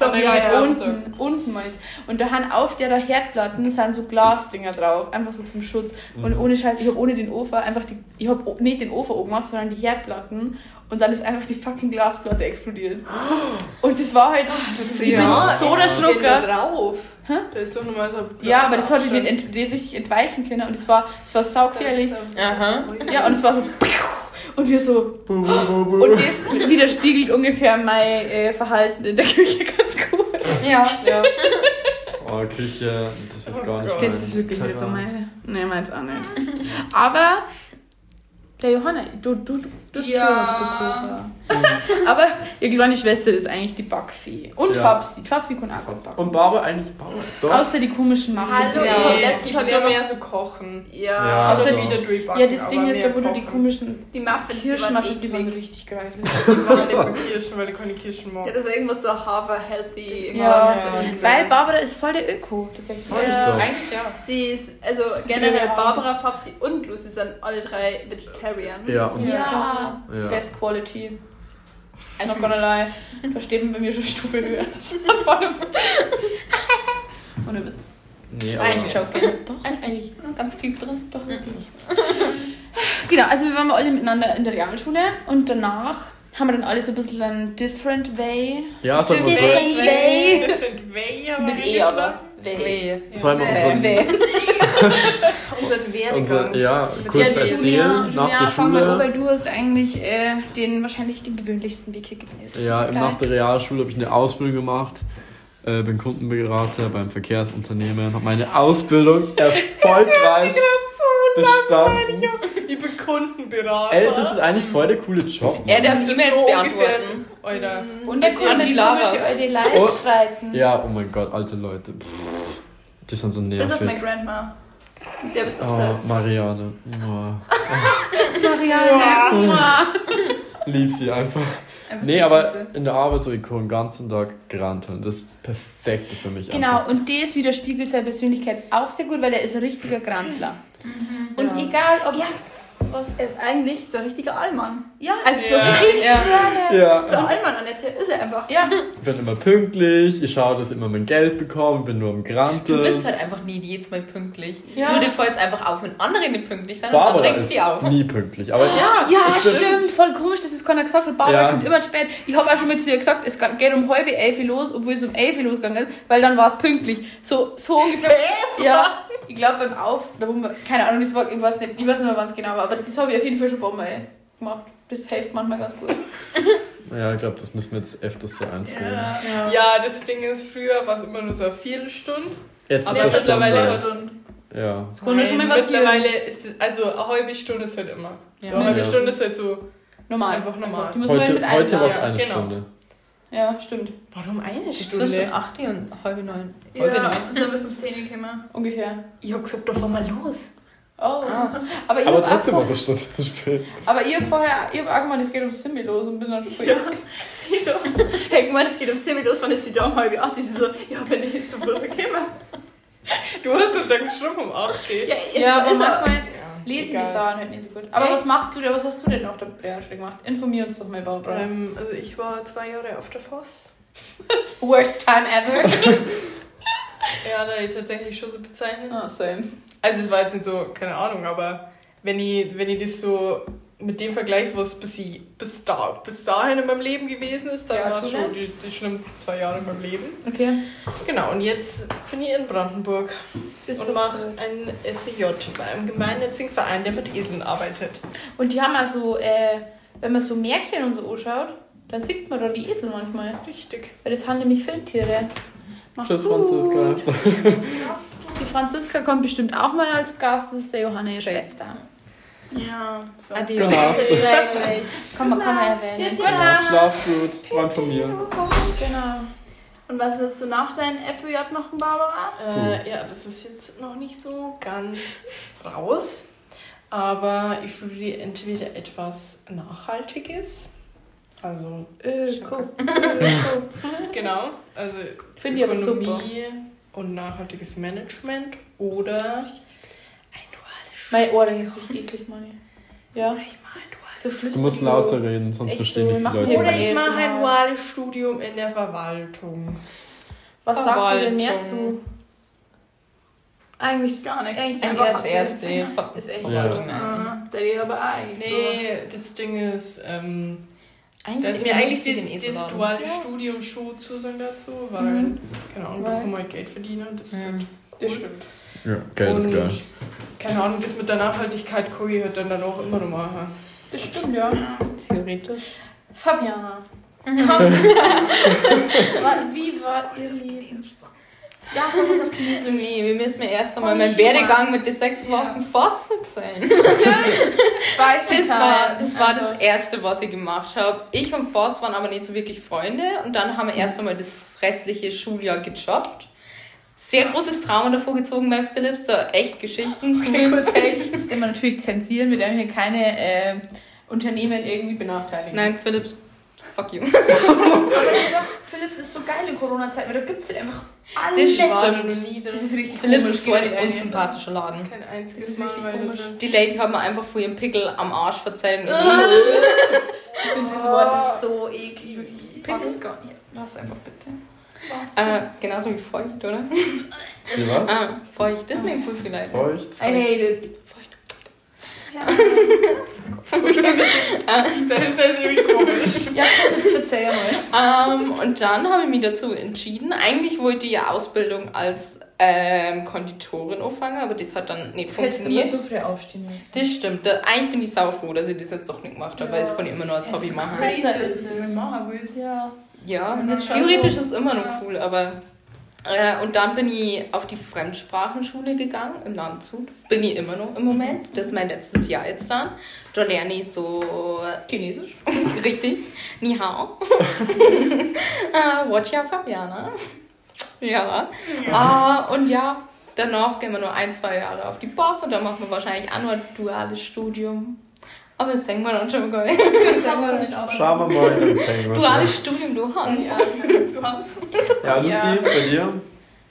Ja, ja, Geburtstag. unten, unten mal jetzt. Und da haben auf der Herdplatten sind so Glasdinger drauf, einfach so zum Schutz. Und Mhm. ohne Scheiß, ich habe ohne den Ofen einfach die, ich habe nicht den Ofen oben gemacht, sondern die Herdplatten. Und dann ist einfach die fucking Glasplatte explodiert. Und das war halt, ich bin ja. so der da Schlucker. drauf. Hä? Da ist doch nochmal so. Ja, aber das hatte ich nicht, nicht richtig entweichen können. Und es war, es war saugefährlich. Aha. Ja, und es war so. Und wir so. Bu, bu, bu, bu. Und das widerspiegelt ungefähr mein äh, Verhalten in der Küche ganz gut. Ja. Ja. Oh, Küche, das ist Oh gar nicht Gott. Das ist wirklich nicht so Terrain. mein. Nee, meins auch nicht. Aber der Johanna, du, du, du, du hast Ja. schon ein bisschen Kocher. Aber ihre kleine Schwester ist eigentlich die Backfee. Und Ja. Fabsi. Die Fabsi kann auch gut backen. Und Barbara eigentlich Barbara? Doch. Außer die komischen Muffins. Die- hab Nee, ich hab will ich aber- mehr so kochen. Ja, Ja, Außer Oder die- wieder. Ja, das Ding ist, da wo du die komischen die Muffins, die waren Kirschmuffins, die waren richtig greiselig. Ich war nicht Kirschen, weil ich keine Kirschen mag. Ja, das war irgendwas so Hafer-healthy. Ja, irgendwas. weil Barbara ist voll der Öko, tatsächlich. Ja. doch. Eigentlich ja. Sie ist, also generell. Barbara, Fabsi und Lucy sind alle drei Vegetarian. Ja, und Ja, Ja. best quality. I'm not gonna lie. Da stehen bei mir schon eine Stufe höher. Ohne Witz. nee, Eigentlich aber joking. Doch, eigentlich. Ganz tief drin. Doch, wirklich. genau, also wir waren alle miteinander in der Realschule und danach haben wir dann alle so ein bisschen einen different way. ja, wir, Different so, way. Different way, aber Mit E aber. Sollen wir Äh, unseren. Unseren Werdegang. unser, ja, kurz ja, die erzählen Julia, nach Julia, der fang mal weil du hast eigentlich äh, den wahrscheinlich den gewöhnlichsten Weg hier gewählt. Ja, Geil. nach der Realschule habe ich eine Ausbildung gemacht. Äh, bin Kundenberater beim Verkehrsunternehmen. Habe meine Ausbildung erfolgreich bestanden. Ich bin Kundenberater. Ey, das ist eigentlich voll der coole Job. Er darf E-Mails so beantworten. Alter. Und der mit die komische alte Leute Oh. streiten. Ja, oh mein Gott, alte Leute. Pff, die sind so Bis auf meine nervig. Grandma. Der bist Oh, obsessed. Marianne. Oh. Marianne. Lieb sie einfach. Nee, aber in der Arbeit so, ich kann den ganzen Tag granteln. Das ist das Perfekte für mich. Genau, Einfach. und das widerspiegelt seine Persönlichkeit auch sehr gut, weil er ist ein richtiger Grantler. Und Ja. egal ob. Ja. Was? Er ist eigentlich so ein richtiger Allmann. Ja, Also so Ja. richtig Ja. Ja. So Allmann, Annette, ist er einfach. ja. Ich bin immer pünktlich, ich schaue, dass ich immer mein Geld bekomme, bin nur am Granteln. Du bist halt einfach nie jedes Mal pünktlich. Ja. Nur dir fällt es einfach auf, wenn andere nicht pünktlich sind und dann Barbara regst du die auf. nie pünktlich. Aber Ja, Ja, Das stimmt. stimmt. Voll komisch, dass es keiner gesagt hat. Barbara Ja. kommt immer spät. Ich habe auch schon mit zu ihr gesagt, es geht um halb elf los, obwohl es um elf losgegangen ist, weil dann war es pünktlich. So, so ungefähr. Ja, ich glaube beim Auf, da wo wir, keine Ahnung, das war, ich weiß nicht, ich weiß nicht mehr ganz genau, aber das habe ich auf jeden Fall schon ein paar Mal gemacht. Das hilft manchmal ganz gut. ja, ich glaube, das müssen wir jetzt öfters so einführen. Ja. Ja, das Ding ist, früher war es immer nur so eine Viertelstunde. Jetzt Aber ist das mittlerweile Stunde. Ja. Kann schon mal passieren. mittlerweile ist es, also eine halbe Stunde ist halt immer. So Ja. eine halbe Ja. Stunde ist halt so. Normal. Einfach normal. Die muss man Heute, mit heute war es eine genau. Stunde. Ja, stimmt. Warum eine Ist zwischen Stunde? 8 und halb neun. Ja, Halb neun. und dann bist du um 10 Uhr gekommen. Ungefähr. Ich hab gesagt, da fahren wir los. Oh. Aber, ich Aber hab auch trotzdem war es eine Stunde zu spät. aber ich hab vorher, ich hab auch gemeint, es geht um Simbi los und bin dann schon so, ja. Sie so, hey, guck mal, es geht um 10 Uhr los, wann ist sie da um halb acht? Sie so, ja, bin ich jetzt zum Brüche gekommen. Du hast doch dann geschrieben um 8 Ja, jetzt Ja, aber ist er. Lesen egal. die Sachen halt nicht so gut. Aber Echt? was machst du denn, was hast du denn auf der Realschule gemacht? Informier uns doch mal, Barbara. Ähm, also ich war zwei Jahre auf der Voss. Worst time ever. Ja, da ich tatsächlich schon so bezeichnet. oh, same. Also es war jetzt nicht so, keine Ahnung, aber wenn ich, wenn ich das so mit dem Vergleich, was bis, ich, bis, da, bis dahin in meinem Leben gewesen ist, dann Ja, war es schon die, die schlimmsten zwei Jahre in meinem Leben. Okay. Genau, und jetzt bin ich in Brandenburg ist und mache gut. ein FJ bei einem gemeinnützigen Verein, der mit Eseln arbeitet. Und die haben also, äh, wenn man so Märchen und so anschaut, dann sieht man da die Esel manchmal. Richtig. Weil das haben nämlich Filmtiere. Mach's Tschüss, gut. Franziska. Die Franziska kommt bestimmt auch mal als Gast. Das ist der Johanna, Safe. Schwester. Ja, so. Adios. Genau. Kann man, kann man erwähnen. Ja, Nacht. schlaf gut, Freund von mir. Genau. Und was willst du nach deinem FÜJ machen, Barbara? Äh, ja, das ist jetzt noch nicht so ganz raus. Aber ich studiere entweder etwas Nachhaltiges, also Öko. Öko. genau, also Finde ich aber super. Ökonomie und nachhaltiges Management oder Mein Ohr, der ist richtig eklig, Manni. Ja. Ich ein duales So Du musst so- lauter reden, sonst verstehen so, mich die Leute Oder nicht. ich mache ein duales Studium in der Verwaltung. Was sagt ihr denn mehr Verwaltung. zu? Eigentlich Gar nichts. Eigentlich Einfach das das erste. erste. Ist echt Ja. so. Ah, der ist aber eigentlich Nee, das Ding ist, ähm, Eigentlich dass mir eigentlich das, so das duale Studium schon zusagen dazu, weil, Mhm. keine Ahnung, Weil- kann man halt Geld verdienen. Das, Ja. ist Das stimmt. Ja, Geld ist Und, geil. Keine Ahnung, das mit der Nachhaltigkeit ich halt dann, dann auch immer noch machen. Das stimmt, ja. Theoretisch. Fabiana. Komm. Wa- Wie war ihr Leben? Ja, so was auf Chinesisch. Nee, wir müssen mir erst einmal meinen. Werdegang mit den sechs Wochen Voss erzählen. Spicy Das war, das war Also, das Erste, was ich gemacht habe. Ich und Voss waren aber nicht so wirklich Freunde und dann haben wir erst einmal das restliche Schuljahr gejobbt. Sehr großes Trauma davor gezogen bei Philips, da echt Geschichten zu hey, das immer natürlich zensieren, wir dürfen hier keine äh, Unternehmen irgendwie benachteiligen. Nein, Philips, fuck you. Philips ist so geil in Corona-Zeit, weil da gibt es halt einfach Das alles. stimmt. war da noch nie drin. Das ist richtig Philips komisch, ist so ein unsympathischer Laden. Kein Das einziges ist Mal richtig da komisch. Die Lady hat mir einfach vor ihrem Pickel am Arsch verzeiht. und Ich finde das Wort ist so eklig. Pickel? Was? Lass einfach bitte. Was? äh, genauso wie feucht, oder? Wie was? Ah, feucht, das ist mir voll viel leid. Feucht? I hate it. Dahinter ist irgendwie komisch. Ja, jetzt verzeih mal. Ähm, und dann habe ich mich dazu entschieden. Eigentlich wollte ich ja Ausbildung als ähm, Konditorin anfangen, aber das hat dann nicht Hättest du immer funktioniert. so früh aufstehen müssen. Das stimmt. Da, eigentlich bin ich sau froh, dass ich das jetzt doch nicht gemacht habe, weil das kann ich immer nur als Hobby machen. Besser ist es. wenn du machen willst. Ja. Ja, theoretisch so- ist es immer noch cool, aber. Äh, und dann bin ich auf die Fremdsprachenschule gegangen in Landshut. Bin ich immer noch im Moment. Das ist mein letztes Jahr jetzt dann. Da lerne ich so Chinesisch? Richtig. Ni hao. äh, watch ya Fabiana. Ja. Ah, und ja, danach gehen wir nur ein, zwei Jahre auf die Boss und dann machen wir wahrscheinlich auch nur ein duales Studium. Aber das sehen wir dann schon geil. Das sagen wir nicht. Schauen wir mal, dann zeigen wir Duales Studium, du Hans. Ja, du hast. Ja, Lucy, Ja. bei dir?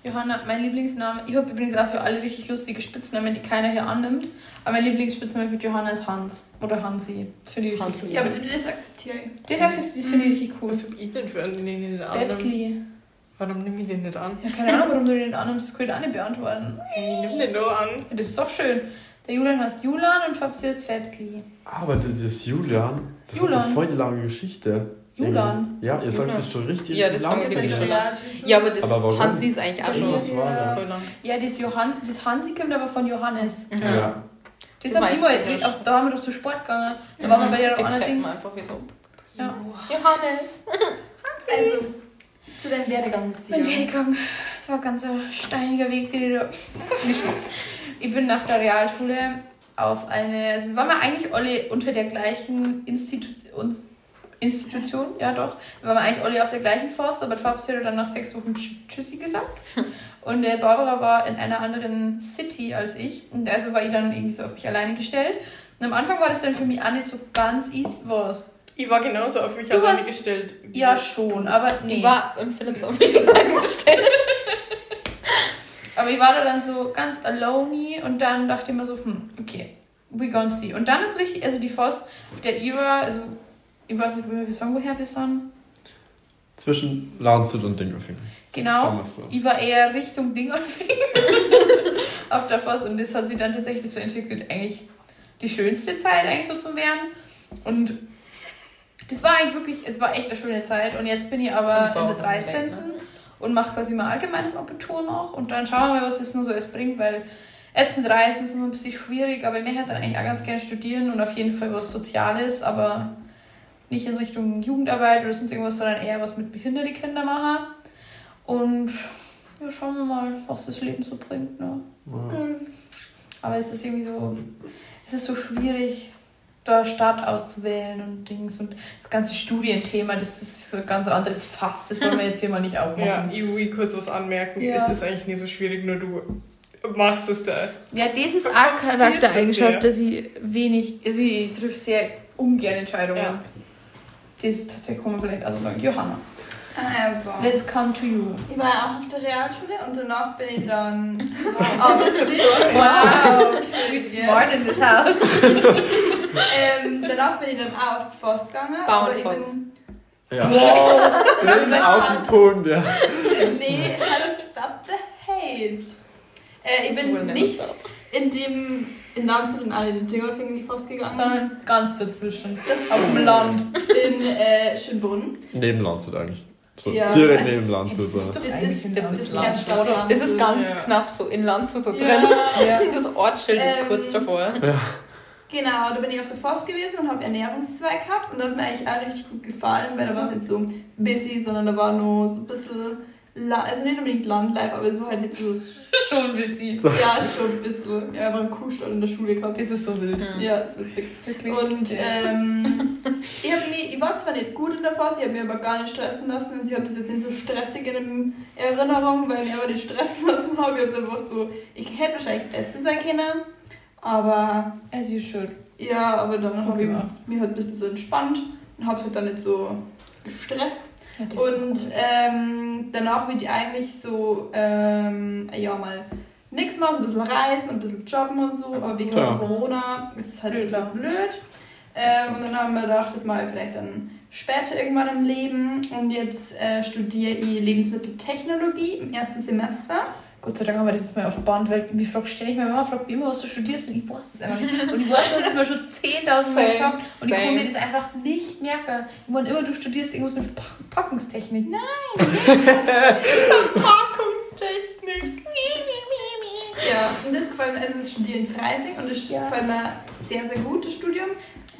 Johanna, mein Lieblingsname. Ich habe übrigens auch für alle richtig lustige Spitznamen, die keiner hier annimmt. Aber mein Lieblingsspitzname für Johanna ist Hans. Oder Hansi. Das finde ich richtig Hansi. cool. Ja, aber das akzeptiere ich. Das, akzept- das finde ich richtig cool. Was hab ich denn für einen, den ich nicht annehme? Bebsli. Warum nimm ich den nicht an? Ja, keine Ahnung, warum du den annimmst. Das kann ich auch nicht beantworten. Hey, nimm den doch an. Ja, das ist doch schön. Der Julian heißt Julian und Fabsi heißt Fabsli. Aber das ist Julian. Das Julian. hat doch voll die lange Geschichte. Julian. Ja, ihr sagt das schon richtig, Ja, das sagen wir ist schon ja lang. Ja, aber das Aber warum? Hansi ist eigentlich auch schon da? voll lang. Ja, das, Johann, das Hansi kommt aber von Johannes. Mhm. Ja. Das Das haben nicht. auf, da haben wir doch zu Sport gegangen. Da waren wir bei der anderen Dings. einfach wie so. Ja. Johannes. Also, zu deinem Werdegang. Mein Werdegang, es war ein ganz ein steiniger Weg, den ich da Ich bin nach der Realschule auf eine, also wir waren ja eigentlich alle unter der gleichen Institu uns- Institution, ja doch. Wir waren eigentlich alle auf der gleichen Forst, aber Fabs hat dann nach sechs Wochen Tsch- Tschüssi gesagt. Und der Barbara war in einer anderen City als ich. Und also war ich dann irgendwie so auf mich alleine gestellt. Und am Anfang war das dann für mich auch nicht so ganz easy. Was? Ich war genauso auf mich Du alleine warst- gestellt. Ja, schon, aber nee. Ich war im Philips auf jeden Fall eingestellt. Aber ich war da dann so ganz alone und dann dachte ich mir so, hm, okay, we gonna see. Und dann ist richtig, also die Voss, auf der ich war, also ich weiß nicht, woher wir sagen, woher wir sind. Zwischen Landshut und Dingolfing. Genau. so. Ich war eher Richtung Dingolfing auf der Voss und das hat sich dann tatsächlich so entwickelt, eigentlich die schönste Zeit eigentlich so zum Werden. Und das war eigentlich wirklich, es war echt eine schöne Zeit. Und jetzt bin ich aber in der warum 13. nicht, ne? und mache quasi mal allgemeines Abitur noch. Und dann schauen wir mal, was das nur so alles bringt, weil jetzt mit Reisen ist immer ein bisschen schwierig, aber ich möchte halt dann eigentlich auch ganz gerne studieren und auf jeden Fall was Soziales, aber nicht in Richtung Jugendarbeit oder sonst irgendwas, sondern eher was mit behinderten Kindern machen. Und ja, schauen wir mal, was das Leben so bringt. Ne? Aber es ist irgendwie so, es ist so schwierig, da Stadt auszuwählen und Dings und das ganze Studienthema, das ist so ein ganz anderes Fass, das wollen wir jetzt hier mal nicht Ja, aufmachen. ich will kurz was anmerken. Ja. Es ist eigentlich nicht so schwierig, nur du machst es da. Ja, das ist auch Charaktereigenschaft, das dass sie wenig, sie trifft sehr ungern Entscheidungen. Ja. Das tatsächlich kann man vielleicht also sagen. Johanna, Also. let's come to you. Ich war auch auf der Realschule und danach bin ich dann obviously, Wow, wie smart in this house. ähm, danach bin ich dann auch auf die Forst gegangen. aber ich Bauernforst. bin- Ja. Wow. Links auf den Punkt, ja. Nee, hallo, stop the hate. Äh, ich bin nicht in dem in Landshut in alle den Tingelfingen in die Forst gegangen, Sondern ganz dazwischen. Auf dem Land. in äh, Schönbrunn. Neben Landshut eigentlich. So Ja. direkt Das- neben Landshut. Das So. ist doch Das ist, das ist ist Landshut. Das ist ganz Ja. knapp so in Landshut so drin. Ja. Ja. Das Ortsschild ist Ähm, kurz davor. Genau, da bin ich auf der Forst gewesen und habe Ernährungszweig gehabt und das hat mir eigentlich auch richtig gut gefallen, weil da war es nicht so busy, sondern da war nur so ein bisschen, also nicht unbedingt Landlife, aber es war halt nicht so, Schon wie sie. ja schon ein bisschen, ja, einfach einen Kuhstall in der Schule gehabt. Das ist so wild. Ja, ist witzig. Und Ja. ähm, ich, hab nie, ich war zwar nicht gut in der Phase, ich habe mich aber gar nicht stressen lassen. Also ich habe das jetzt nicht so stressig in Erinnerung, weil ich mich aber nicht stressen lassen habe. Ich habe es einfach so, ich hätte wahrscheinlich besser sein können, aber As you should. ja, aber dann habe ich mich halt ein bisschen so entspannt und habe es halt dann nicht so gestresst. Ja, Und ähm, danach will ich eigentlich so, ähm, ja, mal nichts machen, so ein bisschen reisen, ein bisschen jobben und so, aber wegen Klar. Corona ist es halt ein Blöd, bisschen blöd. Ähm, und dann haben wir gedacht, das mache ich vielleicht dann später irgendwann im Leben. Und jetzt äh, studiere ich Lebensmitteltechnologie im ersten Semester. Gott sei Dank haben wir das jetzt mal auf Band, weil mir fragt ständig meine Mama fragt mich immer, was du studierst und ich weiß das einfach nicht. Und ich weiß, du hast es mir schon 10.000 Mal gesagt und ich kann mir das einfach nicht merken. Ich meine immer, du studierst irgendwas mit Verpack Verpackungstechnik. Nein. Verpackungstechnik. Ja, und das gefällt mir, also ich studiere in Freising und das Ja. gefällt mir sehr, sehr gut, das Studium.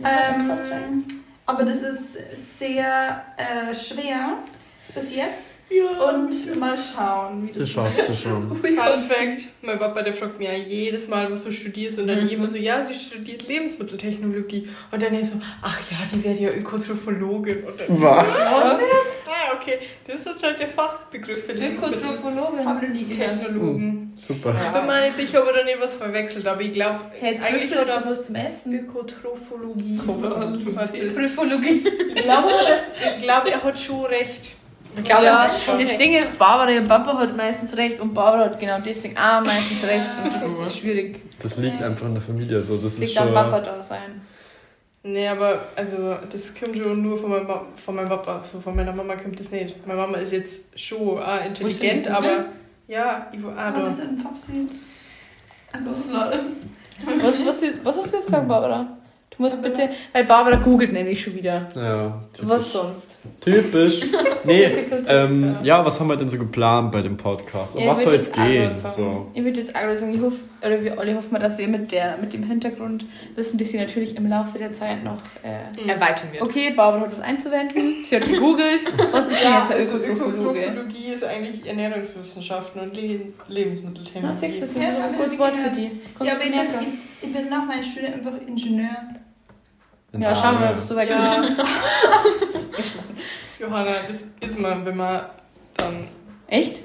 Ähm, aber das ist sehr äh, schwer bis jetzt. Ja. Und mal schauen, wie das Das schaffst du schon. Fun Fact: Mein Papa, der fragt mir ja jedes Mal, was du studierst. Und dann Mhm. immer so: Ja, sie studiert Lebensmitteltechnologie. Und dann ist so: Ach ja, die wäre ja Ökotrophologin. Und dann Was? Was jetzt? Ah, okay. Das ist anscheinend der Fachbegriff für Ökotrophologin. habe ich noch nie gehört. Lebensmitteltechnologen. Super. Ich bin mir nicht sicher, ob er da nicht was verwechselt, aber ich glaube, Hey, Trüffel ist doch was zum Essen. Ökotrophologie. Trophologie. Was ich glaube, er hat schon recht. Ich glaube, ja, das ist recht. Ding ist, Barbara, ihr Papa hat meistens recht und Barbara hat genau deswegen auch meistens recht und das ist schwierig. Das liegt einfach in der Familie so. Das Das ist liegt am Papa da sein. Nee, aber also das kommt schon nur von meinem, von meinem Papa. So von meiner Mama kommt das nicht. Meine Mama ist jetzt schon auch intelligent, ist aber ja, ich war Ah, da. bist du ein Popsi? Also. Was, was, was hast du jetzt gesagt, Barbara? Du musst bitte, weil Barbara googelt nämlich schon wieder. Ja, typisch. Was sonst? Typisch. Nee, Typical, ähm, ja, was haben wir denn so geplant bei dem Podcast? Um Ja, was soll es das gehen? So. Ich würde jetzt auch sagen, ich hoffe, oder wir alle hoffen mal, dass ihr mit, der, mit dem Hintergrund wissen, dass sie natürlich im Laufe der Zeit noch. Äh, erweitern wird. okay, Barbara hat was einzuwenden. Sie hat gegoogelt. Was ist denn jetzt eine also Ökotrophologe? Ökotrophologie ist eigentlich Ernährungswissenschaften und Le Na, Lebensmitteltechnologie. siehst du, das ist Ja, so ein ich kurzes nicht Wort für die. Ja, Kannst aber du ich bin, ich, ich bin nach meinem Studium einfach Ingenieur. Ja, schauen wir mal, ob du so weit Ja. Johanna, das ist man, wenn man dann Echt?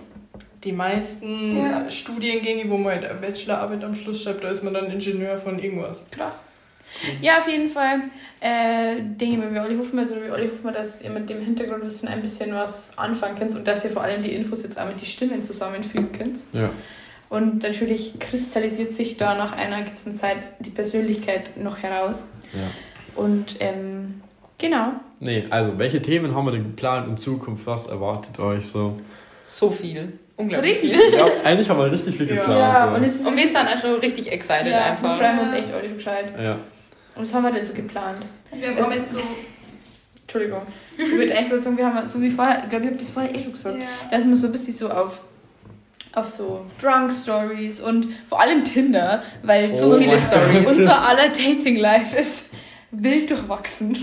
die meisten Ja. Studiengänge, wo man halt eine Bachelorarbeit am Schluss schreibt, da ist man dann Ingenieur von irgendwas. Krass. Ja, auf jeden Fall äh, denke ich mir, wir alle hoffen mal, oder wir alle hoffen mal, dass ihr mit dem Hintergrundwissen ein bisschen was anfangen könnt und dass ihr vor allem die Infos jetzt auch mit die Stimmen zusammenfügen könnt. Ja. Und natürlich kristallisiert sich da nach einer gewissen Zeit die Persönlichkeit noch heraus. ja. Und ähm, genau. Nee, also, welche Themen haben wir denn geplant in Zukunft? Was erwartet euch so? So viel. Unglaublich Richtig. viel. Ja, eigentlich haben wir richtig viel geplant. Ja, so. und es ist Und wir sind dann schon richtig excited ja, wir einfach. freuen uns echt schon gescheit. ja. Und was haben wir denn so geplant? Wir haben Es- jetzt so. Entschuldigung. Ich würde eigentlich sagen, wir haben so wie vorher, ich glaube, ich habe das vorher eh schon gesagt. Ja. dass man so ein bisschen so auf, auf so Drunk Stories und vor allem Tinder, weil so Oh viele mein Stories. Unser aller Dating Life ist wild durchwachsen.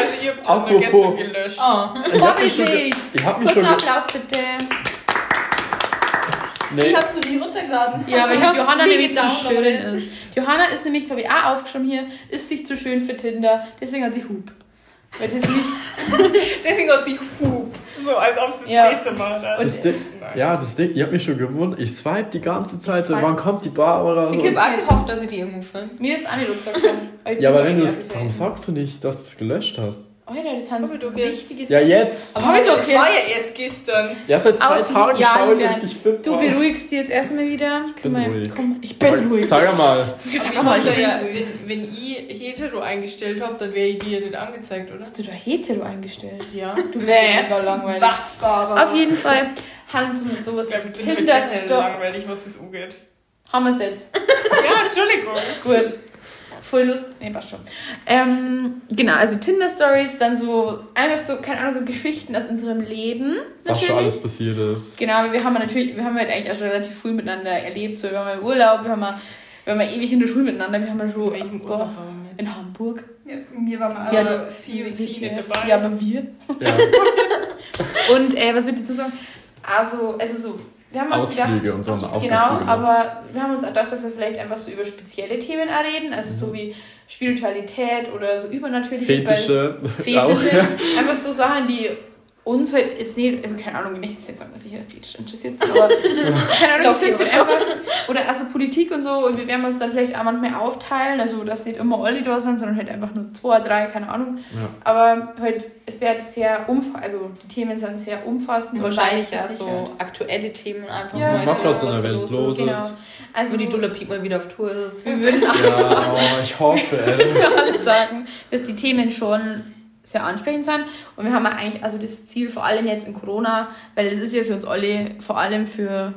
Also ihr habt Apropos. gestern gelöscht. Oh. Ich hab mich schon, ge- Vorbildlich! ich hab mich schon Kurzer Applaus bitte. Nee. Ich hab's mir nicht runtergeladen. Ja, weil Ich die Johanna nämlich zu schön ist. Die Johanna ist nämlich, habe ich auch aufgeschrieben hier, ist sich zu schön für Tinder, deswegen hat sie Hub. Weil das nicht. Deswegen hat sie Hub. So, als ob sie das Ja. Beste macht. Und- Das Ding, Nein. ja, das Ding, ich hab mich schon gewundert. Ich swipe die ganze Zeit so, wann kommt die Barbara? So. Ich hab auch gehofft, dass ich die irgendwo finde. Mir ist gekommen. ich bin Ja, aber wenn du ihr es. Warum sagst du nicht, dass du es gelöscht hast? Alter, das sind Aber doch jetzt. wichtige Ja, jetzt! Aber halt doch das jetzt. war ja erst gestern. Ja, seit zwei Auf- Tagen ja, schaue ich richtig fit. Du beruhigst dich jetzt erstmal wieder. Ich bin mal, ruhig. Komm, ich bin Sag- ruhig. Sag mal. Sag Aber mal, ich ich bin ja, ruhig. wenn, wenn ich hetero eingestellt habe, dann wäre ich dir nicht angezeigt, oder? Hast du da hetero eingestellt? Ja. Du bist Nee. ja mega langweilig. Bachbar. Auf jeden Fall haben sie mit sowas Ich wie bin halt langweilig, was das angeht. Haben wir es jetzt. Ja, Entschuldigung. Gut. Voll Lust. Nee, passt schon. Ähm, genau, also Tinder-Stories, dann so, einfach so, keine Ahnung, so Geschichten aus unserem Leben. Was schon Natürlich. alles passiert ist. Genau, wir haben ja natürlich, wir haben halt eigentlich auch schon relativ früh miteinander erlebt. So, wir waren mal im Urlaub, wir haben mal, wir waren mal ewig in der Schule miteinander, wir haben mal schon In boah, waren in Hamburg. Ja, mir war mal. Ja, Also, Also, sie und sie nicht dabei. Ja, aber wir. Ja. Und äh, was wird dazu sagen? Also, also so, wir haben uns Ausflüge gedacht, und so haben Genau, aber wir haben uns gedacht, dass wir vielleicht einfach so über spezielle Themen reden, also so wie Spiritualität oder so übernatürliches. Fetische. Fetische, Auch. einfach so Sachen, die uns halt jetzt nicht, also keine Ahnung, nicht jetzt sagen, dass ich ja Fetisch interessiert bin, aber keine Ahnung, ich finde es ja, halt einfach, oder also Politik und so, und wir werden uns dann vielleicht auch manchmal aufteilen, also dass nicht immer alle da sind, sondern halt einfach nur zwei, drei, keine Ahnung. Ja. Aber halt, es wird sehr umfassend, also die Themen sind sehr umfassend. Wahrscheinlich und ja so ich nicht. aktuelle Themen einfach Ja. mal Macht so, grad so ein was Event los los. ist. Genau. Also Wo die Dula Piep mal wieder auf Tour ist. wir würden alles, Ja, oh, ich hoffe, ey. alles sagen, dass die Themen schon sehr ansprechend sind. Und wir haben ja eigentlich also das Ziel, vor allem jetzt in Corona, weil es ist ja für uns alle, vor allem für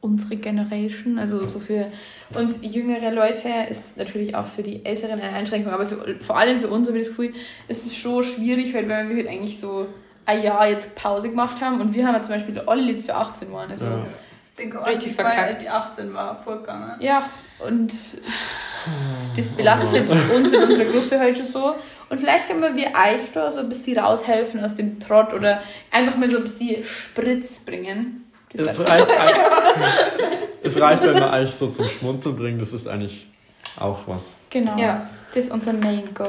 unsere Generation, also so für uns jüngere Leute, ist natürlich auch für die Älteren eine Einschränkung, aber für, vor allem für uns habe ich das Gefühl, ist es schon schwierig, weil wir halt eigentlich so ein Jahr jetzt Pause gemacht haben und wir haben ja zum Beispiel alle letztes Jahr 18 waren, also Ja. bin Richtig verkackt. als ich 18 war, vorgegangen. Ja, und das belastet uns in unserer Gruppe halt schon so. Und vielleicht können wir euch da so ein bisschen raushelfen aus dem Trott oder einfach mal so ein bisschen Spritz bringen. Das Es reicht, ein- es reicht, wenn wir eigentlich so zum Schmunzeln bringen. Das ist eigentlich auch was. genau. Ja. Das ist unser Main Goal.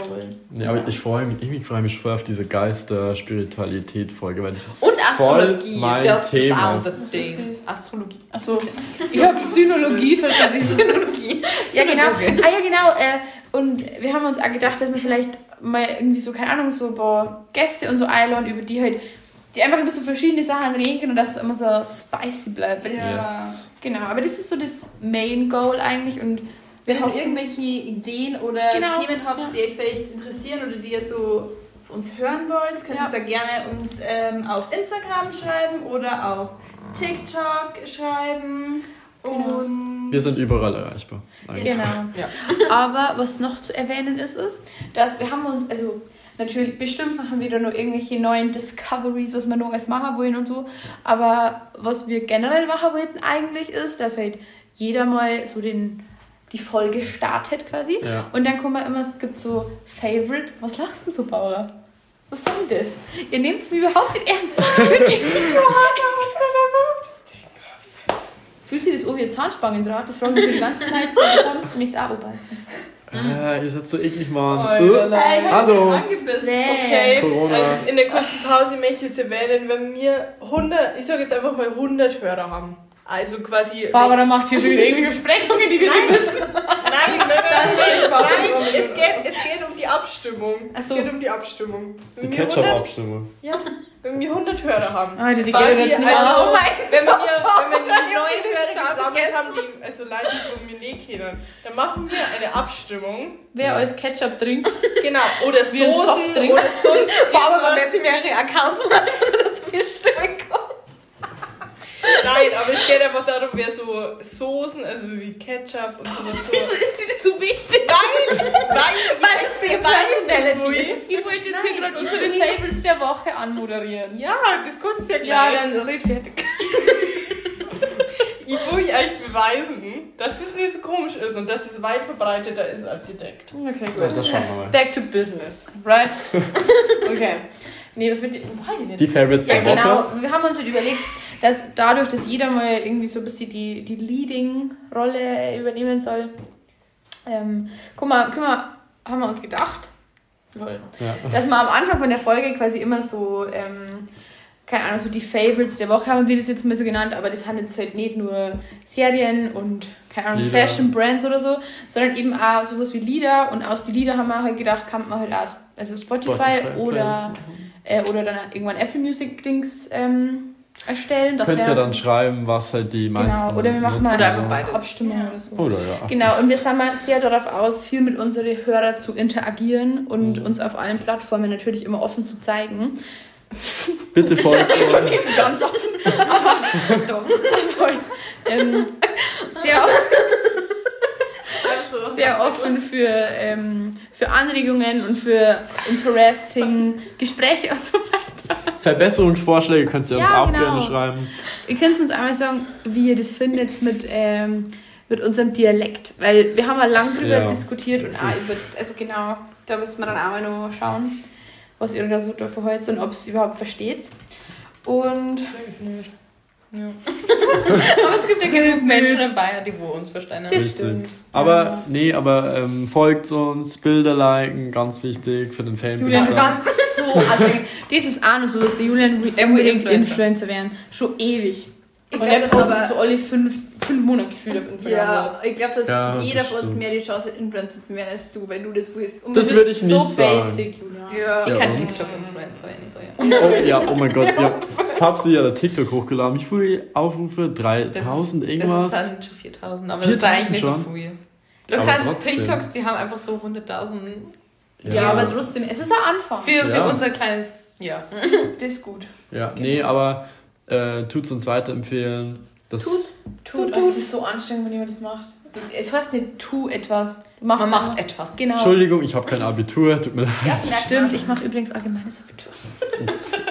Nee, aber ich freue mich, irgendwie freue ich mich voll auf diese Geister-Spiritualität-Folge, weil das ist Und voll Astrologie, mein das Thema. ist auch unser Ding. Astrologie. Achso, ich habe Synologie verstanden. Astrologie. Ja, genau. Ah, ja, genau. Äh, und wir haben uns auch gedacht, dass wir vielleicht mal irgendwie so, keine Ahnung, so ein paar Gäste und so einladen, über die halt, die einfach über so verschiedene Sachen reden können und dass es immer so spicy bleibt. Weil das Ja. ist, genau, aber das ist so das Main Goal eigentlich und wir Wenn ihr hoffen, irgendwelche Ideen oder Genau, Themen habt, ja. die euch vielleicht interessieren oder die ihr so von uns hören wollt, könnt Ja. ihr sehr gerne uns ähm, auf Instagram schreiben oder auf TikTok schreiben. Genau. Und Wir sind überall erreichbar. eigentlich. Genau. Ja. Aber was noch zu erwähnen ist, ist, dass wir haben uns, also natürlich, bestimmt machen wir da noch irgendwelche neuen Discoveries, was wir noch alles machen wollen und so. Aber was wir generell machen wollten eigentlich ist, dass halt jeder mal so den, die Folge startet quasi. Ja. Und dann kommen wir immer, es gibt so Favorites. Was lachst du so, Bauer? Was soll das? Ihr nehmt es mir überhaupt nicht ernst. Wirklich nicht. Fühlt sich das an wie ein Zahnspangendraht? Das fragen wir die ganze Zeit. Ich kann mich auch beißen. Äh, ihr seid so eklig, Mann. Alter, Äh, Hey, Hallo. Angebissen. Okay, Corona. also in der kurzen Pause möchte ich jetzt erwähnen, wenn wir 100, ich sage jetzt einfach mal 100 Hörer haben. Also quasi. Barbara macht hier schon wieder irgendwelche Versprechungen, die wir nicht wissen. Nein, nein, nein, nein, nein, es geht, es geht um die Abstimmung. Ach so. Es geht um die Abstimmung. Die Wenn wir 100, Ketchup-Abstimmung. ja, wenn wir 100 Hörer haben. Alter, die Quasi, geht jetzt nicht also, auf. wenn wir, wenn wir die neuen Hörer gesammelt haben, die also Leute, die von mir nicht kennen, dann machen wir eine Abstimmung. Wer alles Ketchup trinkt. Genau, oder Soßen oder sonst Barbara wird sie mehrere Accounts machen, kommen. Nein, aber es geht einfach darum, wer so Soßen, also wie Ketchup und sowas so. ist sie das so wichtig? Nein, nein, Weil es ihr Personality ist. Ich wollte jetzt hier gerade unsere Favorites der Woche anmoderieren. Ja, das kannst du ja gleich. Ja, dann red fertig. Ich will euch beweisen, dass es nicht so komisch ist und dass es weit verbreiteter ist, als ihr denkt. Okay, Ja, gut. das schauen wir mal. Back to business, right? Okay. Nee, was wird. Wo war ich denn jetzt? Die Favorites Ja, der genau. Woche. Wir haben uns halt überlegt, dass dadurch, dass jeder mal irgendwie so ein bisschen die, die Leading-Rolle übernehmen soll, ähm, guck mal, guck mal, haben wir uns gedacht, lol, Ja. dass wir am Anfang von der Folge quasi immer so, ähm, keine Ahnung, so die Favorites der Woche haben wir das jetzt mal so genannt, aber das sind jetzt halt nicht nur Serien und, keine Ahnung, Lieder. Fashion Brands oder so, sondern eben auch sowas wie Lieder und aus die Lieder haben wir halt gedacht, kann man halt auch, also Spotify, oder, äh, oder dann irgendwann Apple Music Dings ähm, erstellen. Das Könnt ihr wär- dann schreiben, was halt die meisten. Genau, oder wir machen mal ja. beides. Abstimmung oder so. Oder ja. Genau, und wir sind mal sehr darauf aus, viel mit unseren Hörern zu interagieren und Mhm. uns auf allen Plattformen natürlich immer offen zu zeigen. Bitte folgt uns. Ganz offen. Aber doch. Aber halt, ähm, sehr, Also, sehr offen für, ähm, für Anregungen und für interesting Gespräche und so weiter. Verbesserungsvorschläge könnt ihr uns Ja, auch genau. gerne schreiben. Ihr könnt uns einmal sagen, wie ihr das findet mit, ähm, mit unserem Dialekt. Weil wir haben ja lang drüber Ja. diskutiert und auch über, also genau, da müssen wir dann auch mal noch schauen, was ihr da so dafür heute und ob es überhaupt versteht. Und Ja. aber es gibt ja genug Menschen in Bayern, die wo uns verstehen. Das Richtig. stimmt. Aber Ja. nee, aber ähm, folgt uns, Bilder liken, ganz wichtig für den Fame. Julian, das ist so anstrengend. Das ist auch noch so, dass der Julian will Er will unbedingt Influencer. Influencer werden. Schon ewig. Ich und glaub, er das postet so alle fünf, fünf Monate gefühlt auf Instagram. Ja, ich glaube, dass Ja, jeder das von uns mehr die Chance hat, Influencer zu werden als du, wenn du das willst. Und Das würde ich nicht so sagen. basic, Julian. ja. Ich kann? TikTok-Influencer, wenn ich so, ja. Oh, ja, oh mein Gott, ja. Ich hab sie ja der TikTok hochgeladen. Wie viele Aufrufe? 3000 irgendwas? Das sind schon 4000, aber das ist 4000 eigentlich nicht schon? so viel. Hast gesagt, trotzdem. TikToks, die haben einfach so 100.000 Ja, aber das- trotzdem, es ist ein Anfang. für, für Ja. unser kleines, ja. Das ist gut. Ja, nee, aber äh, tut's uns weiterempfehlen. Das Tut. Tut. Oh, das ist so anstrengend, wenn jemand das macht. Es heißt nicht, tu etwas. Du machst Man macht einfach- etwas. Genau. Entschuldigung, ich habe kein Abitur, tut mir leid. Ja, Stimmt, ich mache übrigens allgemeines Abitur.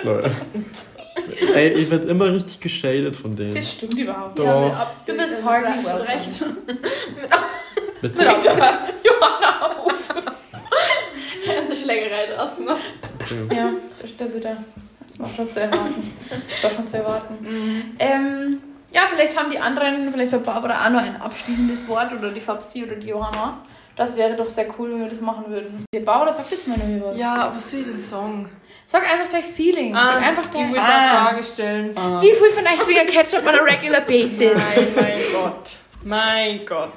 Leute. Ey, ich werd immer richtig geschadet von denen. Das stimmt überhaupt. Doch. Ja, mit Du bist hardly recht- welcome. Recht. Mit Mit Johanna auf. Schlägerei draußen. ne? Ja, das stimmt wieder. Das war schon zu erwarten. Das war schon zu erwarten. Ähm, ja, vielleicht haben die anderen, vielleicht hat Barbara auch noch ein abschließendes Wort oder die Fabsi oder die Johanna. Das wäre doch sehr cool, wenn wir das machen würden. Die Barbara sagt jetzt mal noch was. ja, aber soll ich den Song? Sag einfach dein Feeling. Sag einfach ich dein. will mal eine Frage stellen. Wie viel von euch trinken Ketchup on a regular basis? Nein, mein Gott. Mein Gott.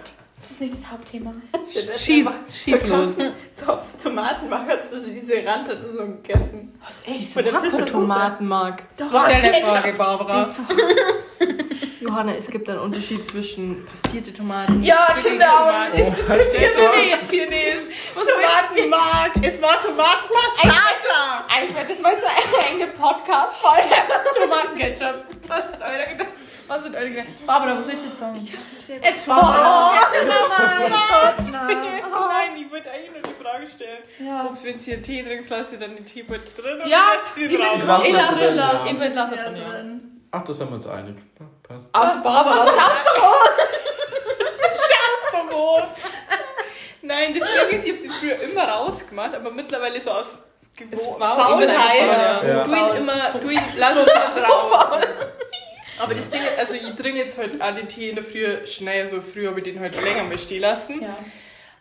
Das ist nicht das Hauptthema. Schieß, schieß los. Topf Tomaten machen, als dass sie diese Rand hat so gegessen. Hast echt Von der Papa Pizzasoße. Tomaten mag. Stell eine Frage, Barbara. Johanna, es gibt einen Unterschied zwischen passierte Tomaten. Ja, stückige genau. Tomaten. Das diskutieren wir jetzt hier nicht. Was Tomatenmark. Es war Tomatenpastata. Eigentlich wird das mal so eine eigene Podcast-Folge. Tomatenketchup. Was ist eure Gedanken? Was sind eure Gedanken? Barbara, was willst du jetzt sagen? Jetzt Barbara. Nein, ich wollte eigentlich nur die Frage stellen. Ja. Ob wenn sie einen Tee trinkt, lasse ich dann den Teebeutel drin oder Ja, sie ich bin raus? Lass Ich das lasse drin, drin ja. lassen. Ich bin lasse Ja, drin, ja. drin. Ach, das haben wir uns einig. Ja, Passt. Also Barbara, was Nein, das Ding ist, ich habe den früher immer rausgemacht, aber mittlerweile so aus ich bin Faulheit. faul, ja. Tu ihn immer, tu ihn, lass ihn wieder draußen. Aber das Ding, ist, also ich trinke jetzt halt auch den Tee in der Früh schnell, so früh habe ich den halt länger mal stehen lassen. Ja.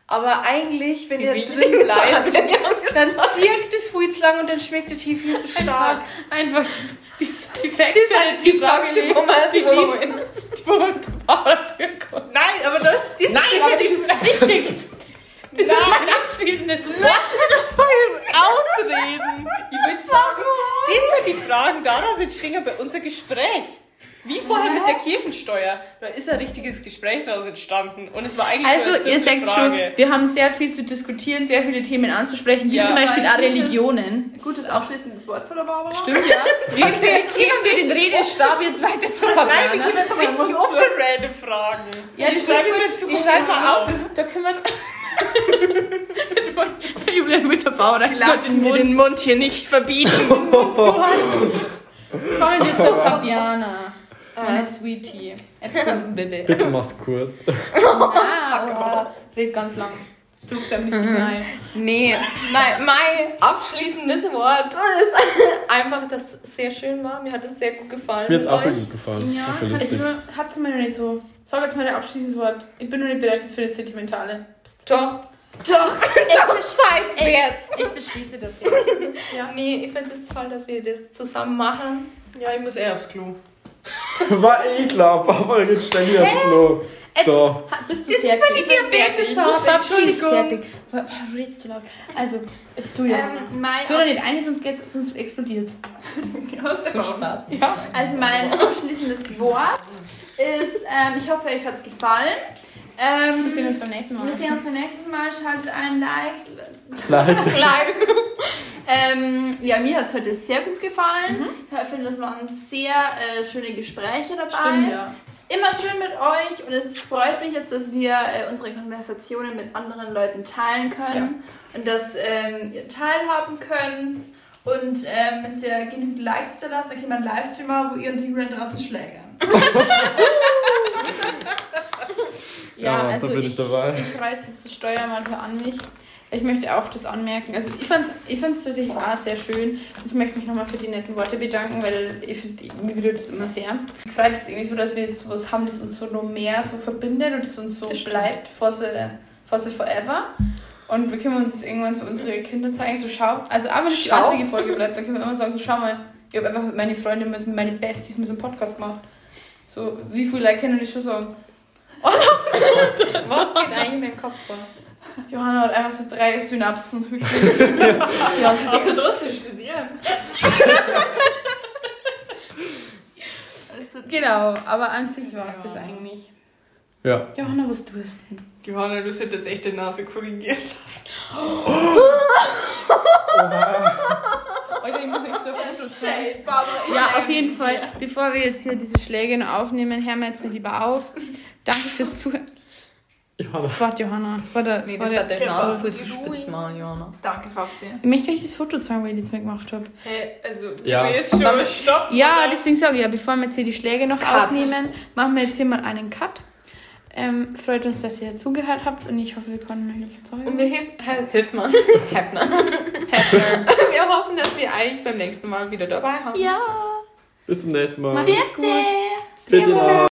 Aber eigentlich, wenn der drin bleibt, Sachen. dann zirkt es viel zu lang und dann schmeckt der Tee viel zu stark. Einfach die, die Facts Das ist die Frage, die Frage, man die, wo man führen kann. Nein, aber das, das Nein, aber das ist wichtig. Das ist mein abschließendes Wort. Ausreden. Ich würde sagen, das sind die Fragen, daraus entstehen bei unser Gespräch. Wie vorher mit der Kirchensteuer. Da ist ein richtiges Gespräch daraus entstanden. Und es war eigentlich Also, eine ihr seht schon, wir haben sehr viel zu diskutieren, sehr viele Themen anzusprechen, wie Ja. zum Beispiel auch Religionen. Gutes abschließendes Wort von der Barbara. Stimmt, ja. Geben wir, geben wir den Redestab jetzt weiter zu Nein, wir Fabiana. gehen jetzt richtig oft zu random Fragen. Ja, zu Die schreibst du auf. Da können wir... Jetzt wollen der Julian mit der Bauer. Lassen wir den Mund hier nicht verbieten. Kommen wir zur Fabiana. Meine Sweetie. Jetzt komm, bitte. Bitte mach's kurz. Ah, aber red ganz lang. Du bist ja nicht nein. Nee, mein, mein abschließendes Wort ist einfach, dass es sehr schön war. Mir hat es sehr gut gefallen. Mir hat es auch gut gefallen. Ja, hat es mir nicht so. Sag jetzt mal dein abschließendes Wort. Ich bin noch nicht bereit jetzt für das Sentimentale. Doch. Doch. Doch, Zeit Ich, jetzt. ich beschließe das jetzt. Ja. Nee, ich finde es toll, dass wir das zusammen machen. Ja, ich muss eher aufs Klo. War eh klar, Papa geht ständig aufs Klo. Jetzt ha- bist du Das ist, fertig. wenn ich Diabetes habe. Entschuldigung. fertig. Wa- wa- Du redest zu laut. Also, jetzt du ja. Ähm, mein du doch nicht eine, sonst, geht's, sonst explodiert Viel Spaß. Ja. Also mein abschließendes Wort ist, ähm, ich hoffe, euch hat es gefallen. Ähm, Wir sehen uns beim nächsten Mal. wir sehen uns beim nächsten Mal. Schaltet ein Like. Like. Like. ähm, ja, mir hat es heute sehr gut gefallen. Ich finde, das waren sehr äh, schöne Gespräche dabei. Stimmt, ja. Immer schön mit euch und es freut mich jetzt, dass wir äh, unsere Konversationen mit anderen Leuten teilen können und dass ähm, ihr teilhaben könnt. Und ähm, wenn ihr genügend Likes da lasst, dann können wir einen Livestream machen, wo ihr und die Julian draußen schlägern. Ja, Ja, also da bin ich, ich dabei. ich reiß jetzt die Steuer mal hier an mich. Ich möchte auch das anmerken. Also ich fand es ich fand's tatsächlich auch sehr schön. Ich möchte mich nochmal für die netten Worte bedanken, weil ich finde, mir berührt das immer sehr. Ich freue mich irgendwie so, dass wir jetzt sowas haben, das uns so noch mehr so verbindet und das uns so bleibt for the, for the forever. Und wir können uns irgendwann so unsere Kinder zeigen, so schau. Also es die Schau. einzige Folge bleibt, dann können wir immer sagen, so schau mal, ich habe einfach mit meinen Freunden, mit meine Besties mit so einem Podcast gemacht. So, wie viele Leute können das schon sagen? Was geht eigentlich in den Kopf vor? Johanna hat einfach so drei Synapsen. ja, so Also trotzdem studieren. Genau, aber an sich war es das Ja. eigentlich. Ja. Johanna, was tust du? Johanna, du solltest jetzt echt die Nase korrigieren lassen. Alter, ich muss echt so Foto zeigen. Ja, auf jeden Fall. Bevor wir jetzt hier diese Schläge noch aufnehmen, hören wir jetzt mal lieber auf. Danke fürs Zuhören. Johanna. Das war Johanna. Das war der, das Nee, war das der, hat der der Nase war viel zu spitz machen, Jana. Danke, Fabsi. ich möchte euch das Foto zeigen, weil ich das mir gemacht habe. Hä, also, Ja. wir jetzt schon mal stoppen? Ja, oder? deswegen sage ich ja, bevor wir jetzt hier die Schläge noch Cut. aufnehmen, machen wir jetzt hier mal einen Cut. Ähm, freut uns, dass ihr zugehört habt und ich hoffe, wir konnten euch überzeugen. Und wir hilf, Hel- Hilfmann. Hefner. Hefner. Wir hoffen, dass wir eigentlich beim nächsten Mal wieder dabei haben. Ja, Bis zum nächsten Mal. macht's gut. Bitte.